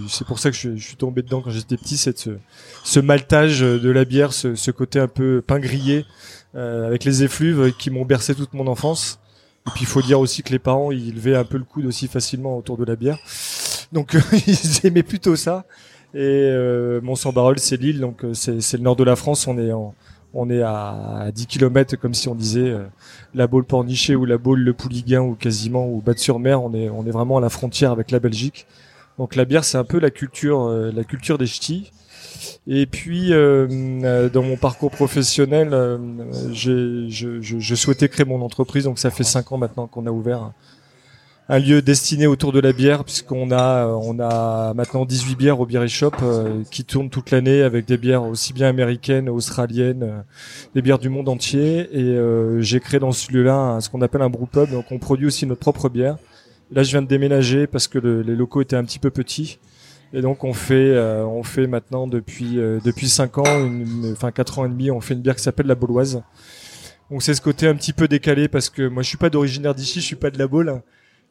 c'est pour ça que je, suis tombé dedans quand j'étais petit, c'est ce, ce maltage de la bière, ce, ce côté un peu pain grillé euh, avec les effluves qui m'ont bercé toute mon enfance. Et puis il faut dire aussi que les parents ils levaient un peu le coude aussi facilement autour de la bière. Donc (laughs) ils aimaient plutôt ça. Et euh, Mont-Saint-Barol c'est l'île, donc euh, c'est le nord de la France. On est en on est à, à 10 km comme si on disait euh, la Baule Pornichet ou la Baule Le Pouliguen ou quasiment ou Batte-sur-Mer. On est on est vraiment à la frontière avec la Belgique. Donc la bière c'est un peu la culture euh, la culture des ch'tis. Et puis euh, euh, dans mon parcours professionnel, j'ai je, souhaitais créer mon entreprise. Donc ça fait cinq ans maintenant qu'on a ouvert un, lieu destiné autour de la bière puisqu'on a on a maintenant 18 bières au Beer Shop euh, qui tournent toute l'année avec des bières aussi bien américaines, australiennes, des bières du monde entier et j'ai créé dans ce lieu-là ce qu'on appelle un brew pub donc on produit aussi notre propre bière. Là je viens de déménager parce que le- les locaux étaient un petit peu petits et donc on fait euh, on fait maintenant depuis euh, depuis 5 ans une, enfin 4 ans et demi on fait une bière qui s'appelle la Bauloise. Donc c'est ce côté un petit peu décalé parce que moi je suis pas d'originaire d'ici, je suis pas de la Baule.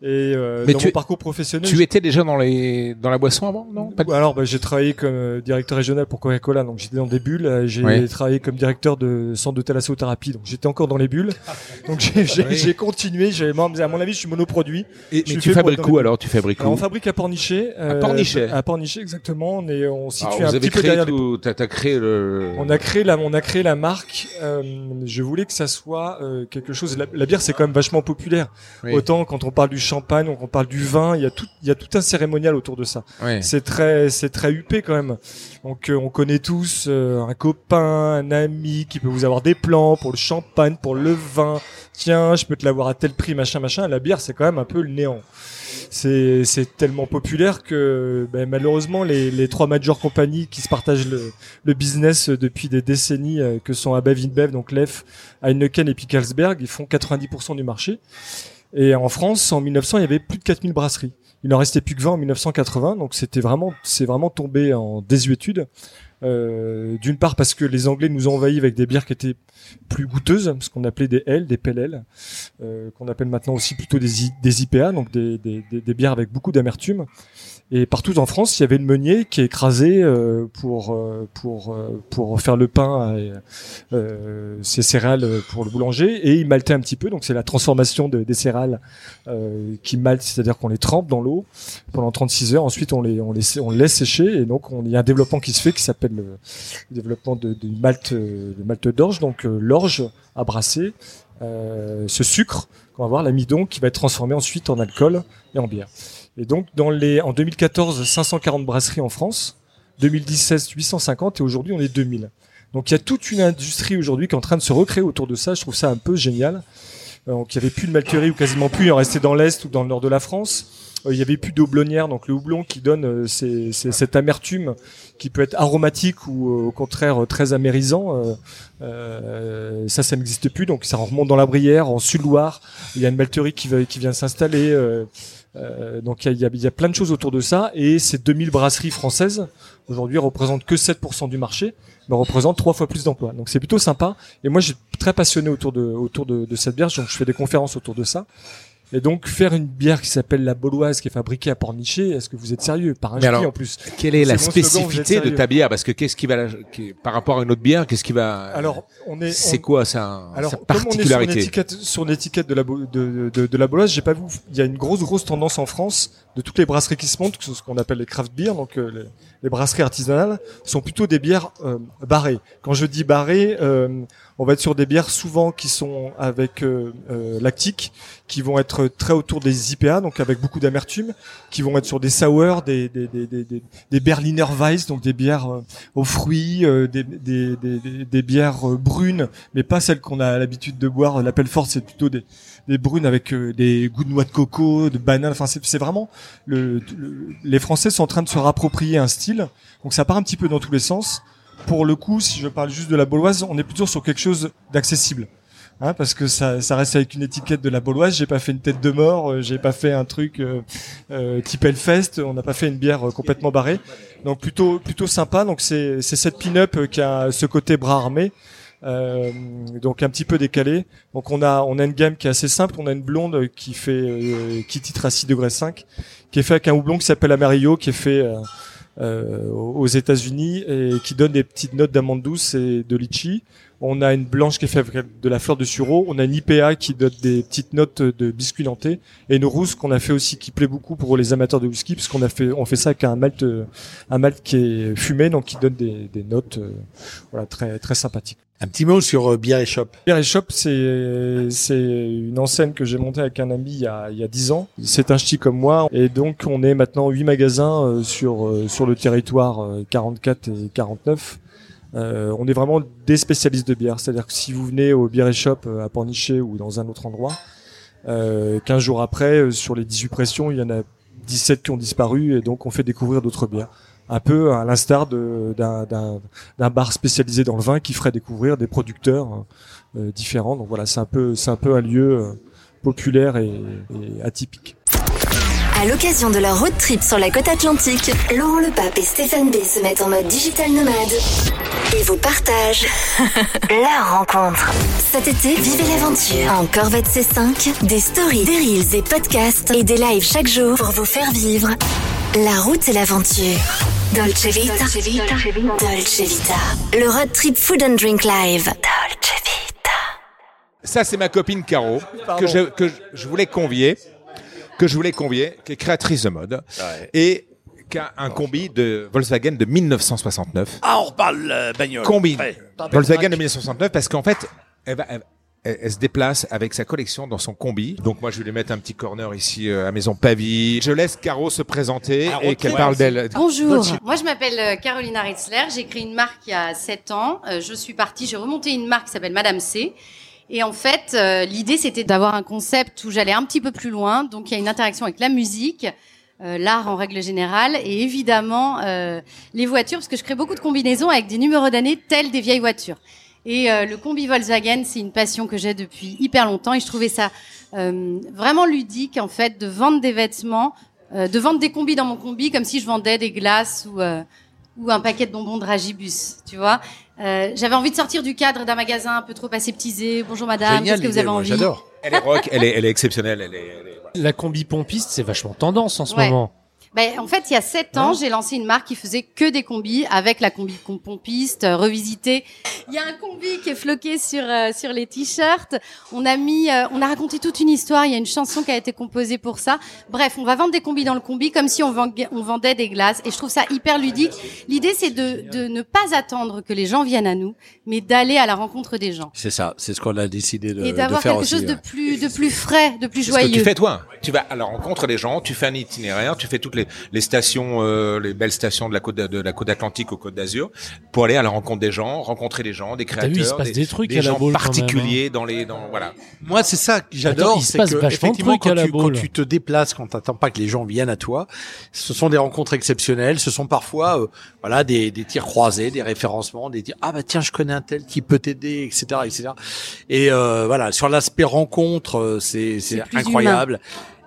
Et euh, Mais dans tu- mon parcours professionnel, Tu étais déjà dans les dans la boisson avant, non? Pas alors, bah, j'ai travaillé comme euh, directeur régional pour Coca-Cola, donc j'étais dans des bulles. Euh, J'ai Ouais. travaillé comme directeur de centre de thalassothérapie, donc j'étais encore dans les bulles. (laughs) Donc j'ai j'ai- Oui. j'ai continué. J'ai, moi, à mon avis, je suis monoproduit. Et- Je mais suis tu fait fabriques où alors. Tu fabriques Alors, où? On fabrique à Pornichet. euh, Pornichet. À Pornichet, exactement. On est, on se situe Alors, un vous avez petit peu créé derrière les tout, t'as, t'as créé le. on a créé la, on a créé la marque. euh, je voulais que ça soit euh, quelque chose. La, la bière, c'est quand même vachement populaire. Oui. Autant quand on parle du champagne, on parle du vin, il y a tout, il y a tout un cérémonial autour de ça. Ouais. C'est très, c'est très huppé quand même. Donc, euh, on connaît tous euh, un copain, un ami qui peut vous avoir des plans pour le champagne, pour le vin. Tiens, je peux te l'avoir à tel prix, machin, machin. La bière, c'est quand même un peu le néant. C'est, c'est tellement populaire que ben, malheureusement les, les trois major compagnies qui se partagent le, le business depuis des décennies, euh, que sont Abev InBev, donc Lef, Heineken et puis Carlsberg, ils font 90% du marché. Et en France, en 1900, il y avait plus de 4000 brasseries. Il en restait plus que 20 en 1980, donc c'était vraiment, c'est vraiment tombé en désuétude. Euh, D'une part parce que les Anglais nous ont envahis avec des bières qui étaient plus goûteuses, ce qu'on appelait des L, des PLL, euh, qu'on appelle maintenant aussi plutôt des, IPA, donc des bières avec beaucoup d'amertume. Et partout en France, il y avait le meunier qui écrasait euh, pour euh, pour euh, pour faire le pain, euh, ses céréales pour le boulanger, et il maltait un petit peu. Donc c'est la transformation de- des céréales euh, qui maltent, c'est-à-dire qu'on les trempe dans l'eau pendant 36 heures. Ensuite, on les on les on les laisse sécher, et donc on, il y a un développement qui se fait qui s'appelle le, développement de, de malt euh, de malt d'orge. Donc euh, l'orge à brasser, euh, ce sucre qu'on va voir, l'amidon, qui va être transformé ensuite en alcool et en bière. Et donc, dans les, en 2014, 540 brasseries en France, 2017, 850, et aujourd'hui, on est 2000. Donc, il y a toute une industrie aujourd'hui qui est en train de se recréer autour de ça. Je trouve ça un peu génial. Euh, Donc, il y avait plus de malterie ou quasiment plus. Il en restait dans l'Est ou dans le nord de la France. Euh, Il y avait plus de houblonnière, donc le houblon qui donne euh, cette amertume qui peut être aromatique ou au contraire très amérisant. euh, ça, ça n'existe plus. Donc ça remonte dans la Brière, en Sud-Loire. Il y a une malterie qui, qui vient s'installer. Euh, donc il y a, y a plein de choses autour de ça. Et ces 2000 brasseries françaises, aujourd'hui, représentent que 7% du marché, mais représentent trois fois plus d'emplois. Donc c'est plutôt sympa. Et moi, j'ai très passionné autour de, autour de, de cette bière. Donc je fais des conférences autour de ça. Et donc faire une bière qui s'appelle la Bauloise, qui est fabriquée à Pornichet, est-ce que vous êtes sérieux? Par un alors, en plus. quelle est la slogan, spécificité de ta bière? Parce que qu'est-ce qui va, la- par rapport à une autre bière, qu'est-ce qui va Alors, on est. C'est on- quoi ça Alors, sa comme on est sur particularité? l'étiquette, sur l'étiquette de la, bo- de, de, de la Boloise, j'ai pas vu, il y a une grosse, grosse tendance en France de toutes les brasseries qui se montent, ce qu'on appelle les craft beer, donc euh, les, les brasseries artisanales, sont plutôt des bières euh, barrées. Quand je dis barrées, euh, on va être sur des bières souvent qui sont avec euh, euh, lactique, qui vont être très autour des IPA, donc avec beaucoup d'amertume, qui vont être sur des sour, des des des des, des, Berliner Weiss, donc des bières euh, aux fruits, euh, des, des, des, des, bières euh, brunes, mais pas celles qu'on a l'habitude de boire. L'appel fort, c'est plutôt des des brunes avec des goûts de noix de coco, de banane. Enfin, c'est c'est vraiment le, le- les Français sont en train de se rapproprier un style. Donc ça part un petit peu dans tous les sens. Pour le coup, si je parle juste de la Bauloise, on est plutôt sur quelque chose d'accessible. Hein, parce que ça, reste avec une étiquette de la Bauloise. J'ai pas fait une tête de mort, euh, j'ai pas fait un truc euh, euh, type Hellfest. On n'a pas fait une bière euh, complètement barrée. Donc plutôt plutôt sympa. Donc c'est cette pin-up qui a ce côté bras armé. Donc un petit peu décalé. Donc on a on a une gamme qui est assez simple. On a une blonde qui fait qui titre à 6 degrés 5, qui est fait avec un houblon qui s'appelle Amarillo, qui est fait euh, aux États-Unis et qui donne des petites notes d'amande douce et de litchi. On a une blanche qui est faite avec de la fleur de sureau. On a une IPA qui donne des petites notes de biscuit nantais et une rousse qu'on a fait aussi qui plaît beaucoup pour les amateurs de whisky parce qu'on a fait on fait ça avec un malt euh, un malt qui est fumé donc qui donne des, des notes euh, voilà très très sympathiques. Un petit mot sur euh, Bière et Shop. Bière et Shop, c'est c'est une enseigne que j'ai montée avec un ami il y a il y a dix ans. C'est un ch'ti comme moi et donc on est maintenant huit magasins euh, sur euh, sur le territoire euh, 44 et 49. Euh, on est vraiment des spécialistes de bière, c'est-à-dire que si vous venez au Bière et Shop à Pornichet ou dans un autre endroit, euh, 15 jours après, sur les 18 pressions, il y en a 17 qui ont disparu et donc on fait découvrir d'autres bières. Un peu à l'instar d'un bar spécialisé dans le vin qui ferait découvrir des producteurs euh, différents. Donc voilà, c'est un peu un peu un lieu euh, populaire et, et atypique. À l'occasion de leur road trip sur la côte atlantique, Laurent Le Pape et Stéphane B se mettent en mode digital nomade et vous partagent (laughs) leur rencontre. Cet été, vivez l'aventure en Corvette C5, des stories, des reels et podcasts et des lives chaque jour pour vous faire vivre la route et l'aventure. Dolce Vita. Dolce Vita. Dolce Vita. Le road trip food and drink live. Dolce Vita. Ça, c'est ma copine Caro, Pardon. que je, que je- je voulais convier, que je voulais convier, qui est créatrice de mode, et qui a un combi de Volkswagen de 1969. Ah, on reparle euh, bagnole. Combi Ouais. Volkswagen de 1969, parce qu'en fait, elle, va- elle- elle- elle se déplace avec sa collection dans son combi. Donc moi, je vais lui mettre un petit corner ici euh, à Maison Pavie. Je laisse Caro se présenter et qu'elle parle d'elle. Bonjour, moi je m'appelle euh, Carolina Ritzler, j'ai créé une marque il y a 7 ans. Euh, je suis partie, j'ai remonté une marque qui s'appelle Madame C. Et en fait, euh, l'idée c'était d'avoir un concept où j'allais un petit peu plus loin. Donc il y a une interaction avec la musique, euh, l'art en règle générale, et évidemment euh, les voitures, parce que je crée beaucoup de combinaisons avec des numéros d'année tels des vieilles voitures. Et euh, le combi Volkswagen, c'est une passion que j'ai depuis hyper longtemps, et je trouvais ça euh, vraiment ludique en fait de vendre des vêtements, euh, de vendre des combis dans mon combi comme si je vendais des glaces ou ou un paquet de bonbons Dragibus, tu vois. Euh, J'avais envie de sortir du cadre d'un magasin un peu trop aseptisé. Bonjour madame, qu'est-ce que vous avez envie Elle est rock, elle est, elle est exceptionnelle. Elle est, elle est- La combi pompiste, c'est vachement tendance en ce Ouais. moment. Ben, en fait, il y a sept ans, j'ai lancé une marque qui faisait que des combis avec la combi com- pompiste euh, revisitée. Il y a un combi qui est floqué sur euh, sur les t-shirts. On a mis, euh, on a raconté toute une histoire. Il y a une chanson qui a été composée pour ça. Bref, on va vendre des combis dans le combi comme si on, vendait- on vendait des glaces. Et je trouve ça hyper ludique. L'idée, c'est de de ne pas attendre que les gens viennent à nous, mais d'aller à la rencontre des gens C'est ça, c'est ce qu'on a décidé de, et de d'avoir faire quelque aussi. chose de plus de plus frais, de plus C'est ce que joyeux. tu fais toi. Tu vas à la rencontre des gens, tu fais un itinéraire, tu fais toutes les, les stations, euh, les belles stations de la côte de, de la côte Atlantique au côte d'Azur, pour aller à la rencontre des gens, rencontrer les gens, des créateurs, vu, il se passe des trucs à la gens même, particuliers dans les, dans voilà. Moi, c'est ça que j'adore, il se c'est passe que effectivement, trucs à quand la tu, quand tu te déplaces, quand t'attends pas que les gens viennent à toi, ce sont des rencontres exceptionnelles. Ce sont parfois, euh, voilà, des, des tirs croisés, des référencements, des tirs. Ah bah tiens, je connais un tel qui peut t'aider, etc., etc. Et euh, voilà, sur l'aspect rencontre, euh, c'est c'est incroyable.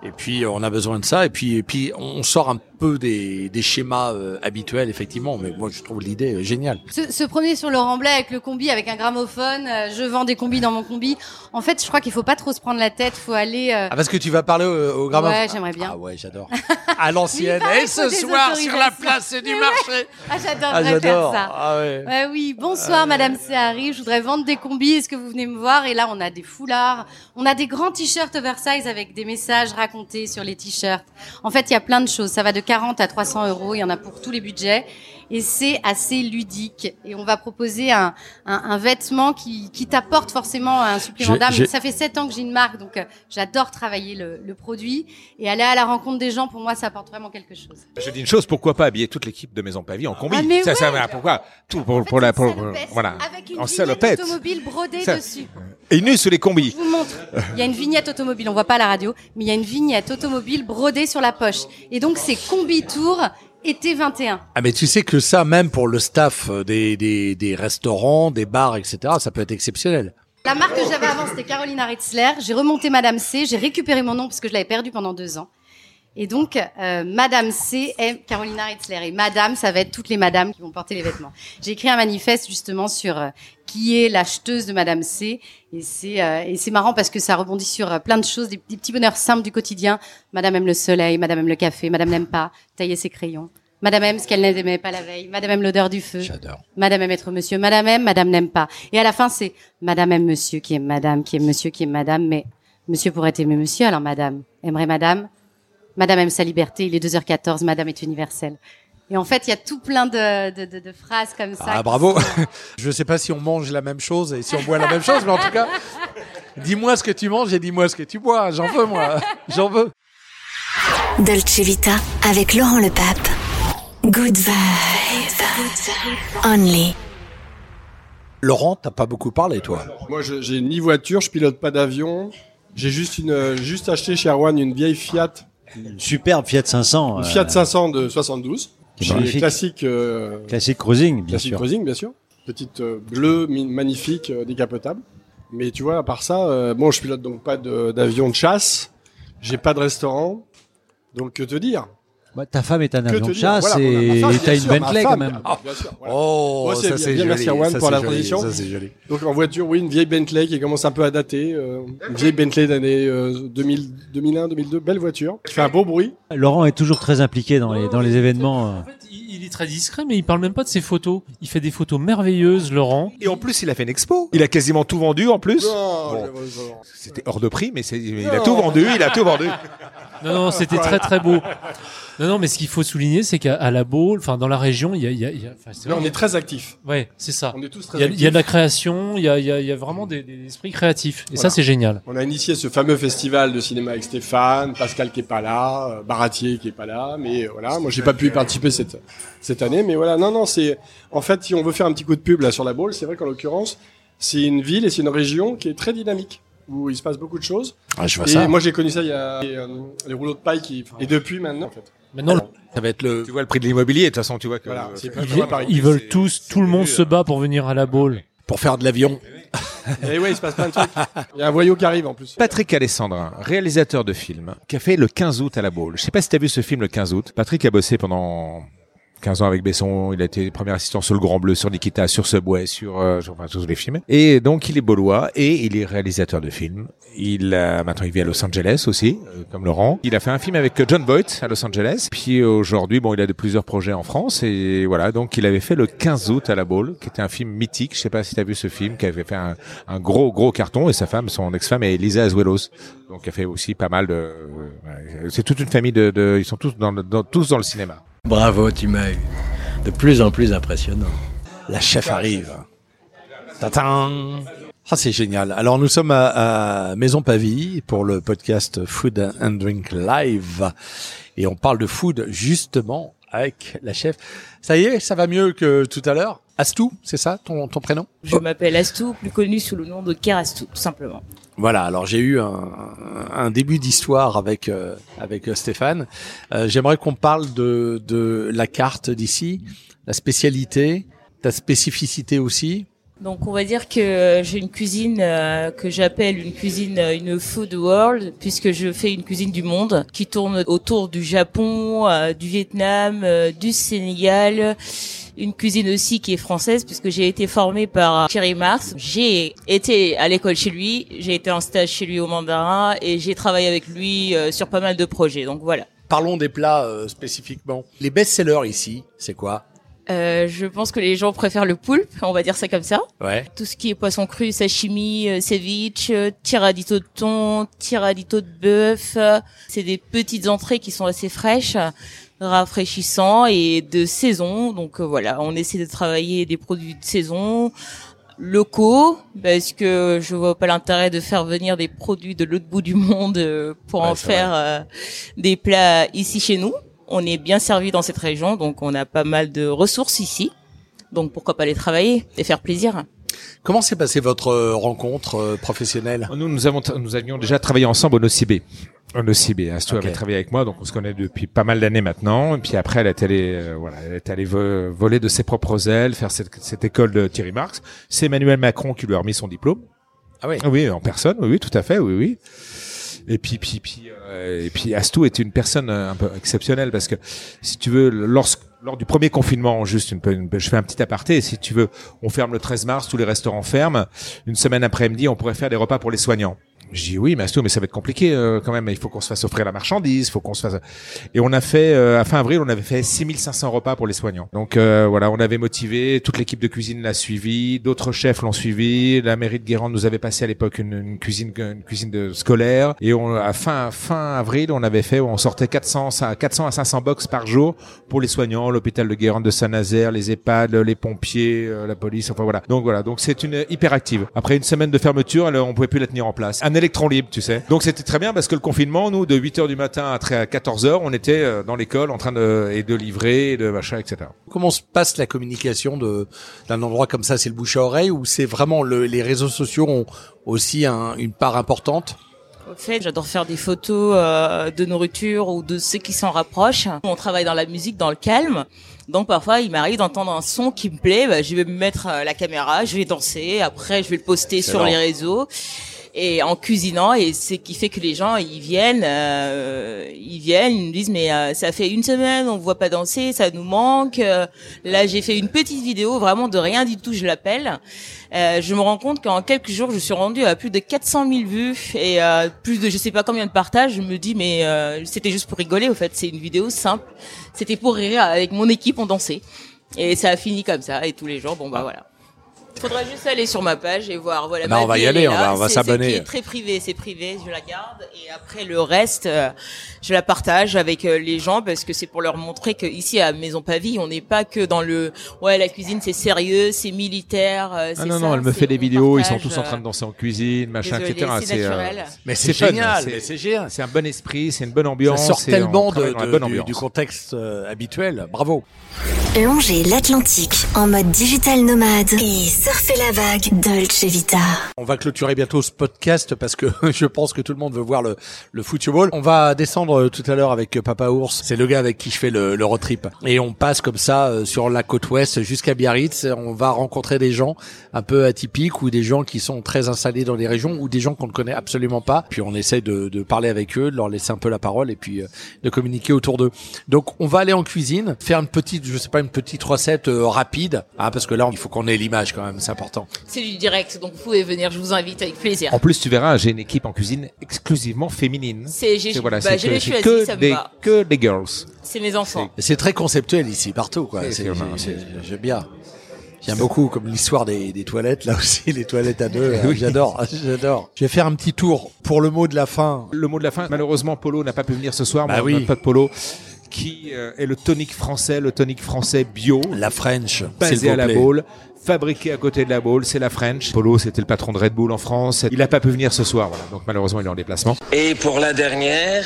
Et puis on a besoin de ça. Et puis et puis on sort un peu des, des schémas euh, habituels, effectivement. Mais moi, je trouve l'idée euh, géniale. Se, se promener sur le remblai avec le combi, avec un gramophone, euh, je vends des combis dans mon combi. En fait, je crois qu'il faut pas trop se prendre la tête, faut aller. euh, Ah, parce que tu vas parler au, au gramophone Ouais, j'aimerais bien. Ah ouais, j'adore. (laughs) à l'ancienne. Et ce soir, sur la place du ouais. marché. Ah, j'adorerais Ah, faire ça. Ah ouais. Ouais, oui, bonsoir Madame arrive, je voudrais vendre des combis, est-ce que vous venez me voir? Et là, on a des foulards, on a des grands t-shirts oversize avec des messages racontés sur les t-shirts. En fait, il y a plein de choses, ça va de 40 à 300 euros, il y en a pour tous les budgets. Et c'est assez ludique. Et on va proposer un, un, un vêtement qui, qui t'apporte forcément un supplément d'âme. Ça fait sept ans que j'ai une marque, donc euh, j'adore travailler le, le produit. Et aller à la rencontre des gens, pour moi, ça apporte vraiment quelque chose. Je dis une chose, pourquoi pas habiller toute l'équipe de Maison Pavie en combi? Ah, mais Ça, ça ouais. va, pourquoi? Tout pour, pour la, pour, voilà, Avec une en vignette salopette. automobile brodée Ça- dessus. Et nu sous les combis. Je vous montre. Il y a une vignette automobile, on voit pas à la radio, mais il y a une vignette automobile brodée sur la poche. Et donc c'est Combi Tour été 21. Ah mais tu sais que ça, même pour le staff euh, des, des, des restaurants, des bars, etc., ça peut être exceptionnel. La marque que j'avais avant, c'était Carolina Ritzler. J'ai remonté Madame C. J'ai récupéré mon nom parce que je l'avais perdu pendant deux ans. Et donc, euh, Madame C est Carolina Ritzler. Et Madame, ça va être toutes les madames qui vont porter les vêtements. J'ai écrit un manifeste justement sur euh, qui est l'acheteuse de Madame C. Et c'est euh, et c'est marrant parce que ça rebondit sur euh, plein de choses, des, des petits bonheurs simples du quotidien. Madame aime le soleil, Madame aime le café, Madame n'aime pas tailler ses crayons. Madame aime ce qu'elle n'aimait pas la veille. Madame aime l'odeur du feu. J'adore. Madame aime être monsieur. Madame aime, Madame n'aime pas. Et à la fin, c'est Madame aime monsieur, qui aime Madame, qui aime monsieur, qui aime Madame. Mais monsieur pourrait aimer monsieur, alors Madame aimerait Madame. Madame aime sa liberté. Il est 2h14. Madame est universelle. Et en fait, il y a tout plein de, de, de, de phrases comme ça. Ah bravo. sont- (laughs) Je sais pas si on mange la même chose et si on boit la même chose, mais en tout cas, dis-moi ce que tu manges et dis-moi ce que tu bois. J'en veux moi. (laughs) J'en veux. Dolce Vita avec Laurent Le Pape. Good vibe. Only. Laurent, t'as pas beaucoup parlé toi. Moi, je- j'ai ni voiture, je pilote pas d'avion. J'ai juste une, euh, juste acheté chez Erwan une vieille Fiat, Superbe Fiat 500. une euh, Fiat 500 de 72. Qui est Chez classique, euh, Classique cruising, bien classique sûr. cruising, bien sûr. Petite euh, bleue, magnifique, euh, décapotable. Mais tu vois, à part ça, bon, je pilote donc pas de- d'avion de, chasse. J'ai pas de restaurant. Donc, que te dire? Bah, ta femme est un avion de chasse Voilà, et t'as une Bentley quand même. ah, bien sûr, voilà. Oh, Moi, ça c'est bien, merci joli, Erwan ça, pour la joli, transition. Ça c'est joli. Donc en voiture, oui, une vieille Bentley qui commence un peu à dater. euh, une vieille Bentley d'année euh, 2000, 2001, 2002, belle voiture, qui fait un beau bruit. Laurent est toujours très impliqué dans les, dans les événements. euh. Il il est très discret, mais il parle même pas de ses photos. Il fait des photos merveilleuses, Laurent. Et en plus, il a fait une expo. Il a quasiment tout vendu en plus. Non, Bon, C'était hors de prix, mais il a tout vendu. Il a tout vendu. Non, non, c'était très très beau. Non, non, mais ce qu'il faut souligner, c'est qu'à la Baule, enfin dans la région, il y a, il y a, il y a- c'est Là, on est très actifs. Ouais, c'est ça. On est tous très Il y a, il y a de la création, il y a, il y a, il y a vraiment des, des esprits créatifs. Et Voilà. ça, c'est génial. On a initié ce fameux festival de cinéma avec Stéphane, Pascal qui est pas là, euh, Baratier qui est pas là, mais euh, voilà, moi j'ai pas pu y participer cette cette année, mais voilà, non non, c'est en fait si on veut faire un petit coup de pub là sur la Baule, c'est vrai qu'en l'occurrence, c'est une ville et c'est une région qui est très dynamique où il se passe beaucoup de choses. Ah, je vois et ça. moi j'ai connu ça il y a et, euh, les rouleaux de paille qui et depuis maintenant en fait. Maintenant, Ça va être le. Tu vois le prix de l'immobilier. De toute façon, tu vois que. Voilà, c'est pas ils, ils veulent tous, tout le monde se bat pour venir à la Baule. Pour faire de l'avion. Et (laughs) ouais, il se passe plein de trucs. Il y a un voyou qui arrive en plus. Patrick Alessandrin, réalisateur de film, qui a fait le 15 août à la Baule. Je sais pas si t'as vu ce film le 15 août. Patrick a bossé pendant 15 ans avec Besson. Il a été premier assistant sur Le Grand Bleu, sur Nikita, sur Subway, sur, euh, enfin, tous les films. Et donc, il est baulois et il est réalisateur de films. Il a, maintenant, il vit à Los Angeles aussi, euh, comme Laurent. Il a fait un film avec John Voight à Los Angeles. Puis aujourd'hui, bon, il a de plusieurs projets en France et voilà. Donc, il avait fait le 15 août à la Baule, qui était un film mythique. Je sais pas si t'as vu ce film, qui avait fait un, gros, gros carton. Et sa femme, son ex-femme, est Lisa Azuelos. Donc, elle fait aussi pas mal de. euh, c'est toute une famille de, de. Ils sont tous dans, dans- tous dans le cinéma. Bravo, tu m'as eu. De plus en plus impressionnant. La chef arrive. Tatin. Ah, c'est génial. Alors, nous sommes à, à Maison Pavie pour le podcast Food and Drink Live. Et on parle de food, justement, avec la chef. Ça y est, ça va mieux que tout à l'heure. Astou, c'est ça, ton, ton prénom? Je m'appelle Astou, plus connu sous le nom de Kerastou, tout simplement. Voilà, alors j'ai eu un, un début d'histoire avec euh, avec euh, Stéphane. Euh, J'aimerais qu'on parle de de la carte d'ici, la spécialité, ta spécificité aussi. Donc on va dire que j'ai une cuisine euh, que j'appelle une cuisine, euh, une food world, puisque je fais une cuisine du monde qui tourne autour du Japon, euh, du Vietnam, euh, du Sénégal. Une cuisine aussi qui est française puisque j'ai été formée par Thierry Mars. J'ai été à l'école chez lui, j'ai été en stage chez lui au Mandarin et j'ai travaillé avec lui euh, sur pas mal de projets. Donc voilà. Parlons des plats euh, spécifiquement. Les best-sellers ici, c'est quoi? Euh, je pense que les gens préfèrent le poulpe, on va dire ça comme ça. Ouais. Tout ce qui est poisson cru, sashimi, euh, ceviche, euh, tiradito de thon, tiradito de bœuf, euh, c'est des petites entrées qui sont assez fraîches, rafraîchissants et de saison. Donc euh, voilà, on essaie de travailler des produits de saison locaux parce que je vois pas l'intérêt de faire venir des produits de l'autre bout du monde pour Ouais, en faire euh, des plats ici chez nous. On est bien servi dans cette région, donc on a pas mal de ressources ici. Donc pourquoi pas les travailler et faire plaisir. Comment s'est passée votre euh, rencontre euh, professionnelle? Nous, nous, avons, nous avions déjà travaillé ensemble au NOCIB. Au NOCIB. Astou Ok. avait travaillé avec moi, donc on se connaît depuis pas mal d'années maintenant. Et puis après, elle est allée, euh, voilà, elle est allée vo- voler de ses propres ailes, faire cette, cette école de Thierry Marx. C'est Emmanuel Macron qui lui a remis son diplôme. Ah oui. Oui, en personne. Oui, oui, tout à fait. Oui, oui. Et puis, puis, puis, euh, et puis, Astou est une personne euh, un peu exceptionnelle parce que, si tu veux, lorsque, lors du premier confinement, juste une, une- je fais un petit aparté, si tu veux, on ferme le 13 mars, tous les restaurants ferment. Une semaine après-midi, on pourrait faire des repas pour les soignants. Je dis oui, mais Astou, mais ça va être compliqué euh, quand même. Il faut qu'on se fasse offrir la marchandise, faut qu'on se fasse. Et on a fait euh, à fin avril, on avait fait 6500 repas pour les soignants. Donc euh, voilà, on avait motivé, toute l'équipe de cuisine l'a suivi, d'autres chefs l'ont suivi. La mairie de Guérande nous avait passé à l'époque une, cuisine, une cuisine de scolaire. Et on, à fin fin avril, on avait fait, on sortait 400 à 400 à 500 box par jour pour les soignants, l'hôpital de Guérande de Saint-Nazaire, les EHPAD, les pompiers, euh, la police. Enfin voilà. Donc voilà, donc c'est une hyper active. Après une semaine de fermeture, elle, on pouvait plus la tenir en place. Électron libre, tu sais. Donc c'était très bien parce que le confinement, nous, de 8 heures du matin à très- à 14 heures, on était euh, dans l'école en train de et de livrer, et de machin, etc. Comment se passe la communication de d'un endroit comme ça? C'est le bouche à oreille ou c'est vraiment le, les réseaux sociaux ont aussi un- une part importante? Au fait, j'adore faire des photos euh, de nourriture ou de ceux qui s'en rapprochent. On travaille dans la musique, dans le calme. Donc parfois, il m'arrive d'entendre un son qui me plaît. Bah, je vais me mettre euh, la caméra, je vais danser. Après, je vais le poster sur les réseaux et en cuisinant. Et c'est qui fait que les gens, ils viennent, euh, ils viennent, ils me disent mais euh, ça fait une semaine, on ne voit pas danser, ça nous manque. Euh, là, j'ai fait une petite vidéo, vraiment de rien du tout, je l'appelle. Euh, je me rends compte qu'en quelques jours, je suis rendue à plus de 400 000 vues et euh, plus de je sais pas combien de partages. Je me dis mais euh, c'était juste pour rigoler. Au fait, c'est une vidéo simple. C'était pour rire avec mon équipe, on dansait et ça a fini comme ça. Et tous les jours, bon bah voilà. Faudra juste aller sur ma page et voir. Voilà. Bah, ma on va y aller, on va- on va C'est- c'est s'abonner. qui est très privé, c'est privé, je la garde et après le reste, euh, je la partage avec euh, les gens parce que c'est pour leur montrer que ici à Maison Pavie, on n'est pas que dans le ouais la cuisine c'est sérieux, c'est militaire. euh, Ah c'est non, ça, non, elle me c'est- fait des vidéos, ils sont tous en train de euh, danser en cuisine, machin, désolé, etc. c'est naturel. Mais c'est génial, c'est- c'est génial. C'est un bon esprit, c'est une bonne Ça ambiance. sort et on tellement de, de- bonne du, ambiance. du contexte euh, habituel. Bravo. Longez l'Atlantique en mode digital nomade et surfez la vague Dolce Vita. On va clôturer bientôt ce podcast parce que (laughs) je pense que tout le monde veut voir le, le football. On va descendre euh, tout à l'heure avec euh, Papa Ours. C'est le gars avec qui je fais le, le road trip. Et on passe comme ça euh, sur la côte ouest jusqu'à Biarritz. On va rencontrer des gens un peu atypiques ou des gens qui sont très installés dans des régions ou des gens qu'on ne connaît absolument pas. Puis on essaie de, de parler avec eux, de leur laisser un peu la parole et puis de communiquer autour d'eux. Donc on va aller en cuisine, faire une petite, je sais pas, une petite recette rapide, hein, parce que là il faut qu'on ait l'image quand même, c'est important. C'est du direct, donc vous pouvez venir, je vous invite avec plaisir. En plus, tu verras, j'ai une équipe en cuisine exclusivement féminine. C'est- j'ai- voilà, bah, que, choisi, que ça me des, va. que des girls. C'est mes enfants. C'est très conceptuel ici, partout, quoi. J'aime bien. J'aime beaucoup, comme l'histoire des, des toilettes, là aussi, les toilettes à deux. (laughs) Oui. J'adore, (laughs) j'adore. Je vais faire un petit tour pour le mot de la fin. Le mot de la fin, malheureusement, Polo n'a pas pu venir ce soir. Bah mon- oui. Notre pote Polo, qui euh, est le tonique français, le tonique français bio. La French, basé à la. Baule, fabriqué à côté de la Baule, c'est la French. Polo, c'était le patron de Red Bull en France. Il n'a pas pu venir ce soir, voilà. Donc malheureusement, il est en déplacement. Et pour la dernière,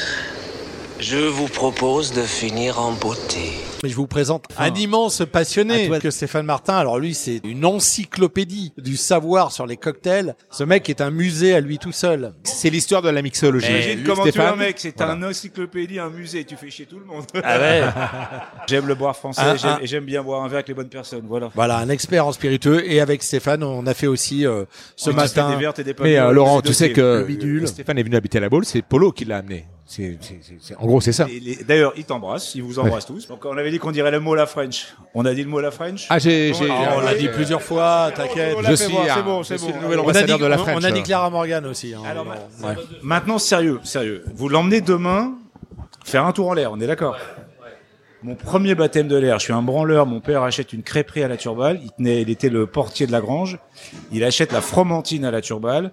je vous propose de finir en beauté. Mais je vous présente un immense passionné que Stéphane Martin. Alors lui, c'est une encyclopédie du savoir sur les cocktails. Ce mec est un musée à lui tout seul. C'est l'histoire de la mixologie. Imagine comment tu es un mec, c'est un encyclopédie, un musée, tu fais chier tout le monde. Ah ouais. (laughs) j'aime le boire français, Un- un- et j'aime bien boire un verre avec les bonnes personnes, voilà. Voilà, un expert en spiritueux. Et avec Stéphane, on a fait aussi euh, ce On a fait matin. des vertes et des pommes. Mais euh, Laurent, tu sais que. Stéphane est venu habiter à la Baule, c'est Polo qui l'a amené. C'est, c'est- c'est- c'est- en gros, c'est ça. D'ailleurs, il t'embrasse, il vous embrasse tous. Donc, on avait dit qu'on dirait le mot la French. On a dit le mot la French. Ah, j'ai, Bon, j'ai- ah, on l'a dit plusieurs fois, t'inquiète. Je suis c'est bon, c'est bon. le nouvel On a, ambassadeur dit, de la on- French. on a dit Clara Morgan aussi. hein. Alors, Ouais. Maintenant, sérieux, sérieux. Vous l'emmenez demain faire un tour en l'air, on est d'accord Mon premier baptême de l'air, je suis un branleur, mon père achète une crêperie à la Turballe, il, tenait, il était le portier de la grange, il achète la fromentine à la Turballe,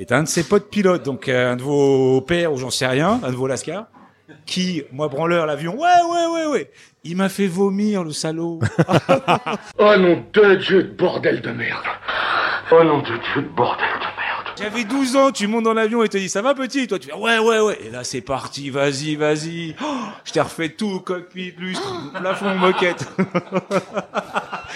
et t'as un de ses potes pilotes, donc euh, un de vos pères, ou j'en sais rien, un de vos lascars, qui, moi branleur, l'avion, ouais, ouais, ouais, ouais, il m'a fait vomir, le salaud. (laughs) Oh nom de Dieu, de bordel de merde. Oh nom de Dieu, de bordel de merde. J'avais 12 ans, tu montes dans l'avion et te dis ça va petit, toi tu fais ouais ouais ouais et là c'est parti, vas-y vas-y. Oh, je t'ai refait tout cockpit, lustre, plafond, moquette.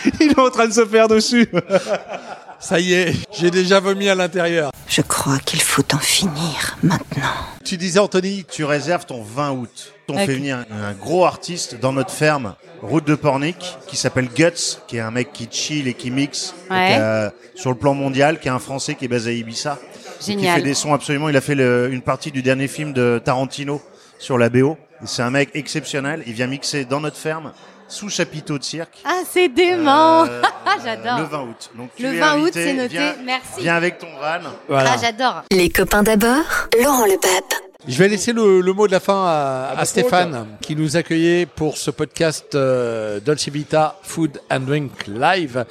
(laughs) Il est en train de se faire dessus. (laughs) Ça y est, j'ai déjà vomi à l'intérieur. Je crois qu'il faut en finir maintenant. Tu disais Anthony, Tu réserves ton 20 août. On fait venir un, un gros artiste dans notre ferme, route de Pornic, qui s'appelle Guts, qui est un mec qui chill et qui mixe et Ouais. qui a- sur le plan mondial, qui est un Français qui est basé à Ibiza. Qui fait des sons absolument. Il a fait le- une partie du dernier film de Tarantino sur la BO. C'est un mec exceptionnel. Il vient mixer dans notre ferme, sous chapiteau de cirque. Ah, c'est dément. Euh, (laughs) J'adore. Le 20 août. Donc, tu Le es 20 août, c'est noté. Viens- Merci. Viens avec ton van. Ah, j'adore. Les copains d'abord, Laurent le Pape. Je vais laisser le, le mot de la fin à, à Stéphane qui nous accueillait pour ce podcast euh, Dolce Vita Food and Drink Live.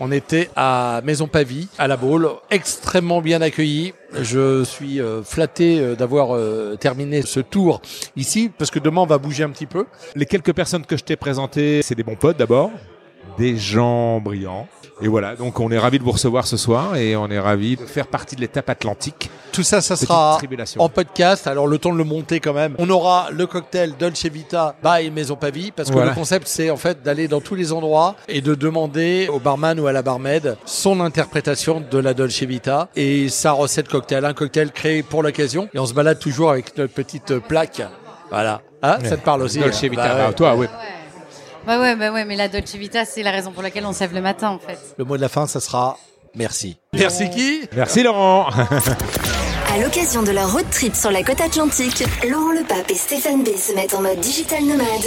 On était à Maison Pavie, à la Baule, extrêmement bien accueillis. Je suis euh, flatté euh, d'avoir euh, terminé ce tour ici parce que demain on va bouger un petit peu. Les quelques personnes que je t'ai présentées, c'est des bons potes d'abord, des gens brillants. Et voilà, donc on est ravis de vous recevoir ce soir et on est ravis de faire partie de l'étape atlantique. Tout ça, ça Petite sera en podcast. Alors le temps de le monter quand même. On aura le cocktail Dolce Vita by Maison Pavie parce que Voilà. le concept c'est en fait d'aller dans tous les endroits et de demander au barman ou à la barmaid son interprétation de la Dolce Vita et sa recette cocktail, un cocktail créé pour l'occasion. Et on se balade toujours avec notre petite plaque. Voilà. Ah, ça te parle aussi. Dolce hein. Vita. Bah ouais. Ah, toi, oui. Ouais, ouais, bah ouais, mais la Dolce Vita, c'est la raison pour laquelle on se lève le matin, en fait. Le mot de la fin, ça sera merci. Merci qui? Merci Laurent. (laughs) À l'occasion de leur road trip sur la côte atlantique, Laurent le Pape et Stéphane B se mettent en mode digital nomade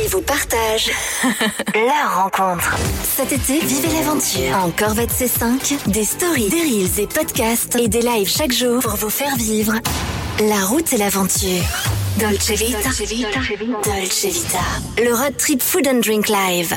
et vous partagent (laughs) leur rencontre. Cet été, vivez l'aventure en Corvette C5, des stories, des reels et podcasts et des lives chaque jour pour vous faire vivre la route et l'aventure. Dolce Vita. Dolce Vita. Le road trip food and drink live.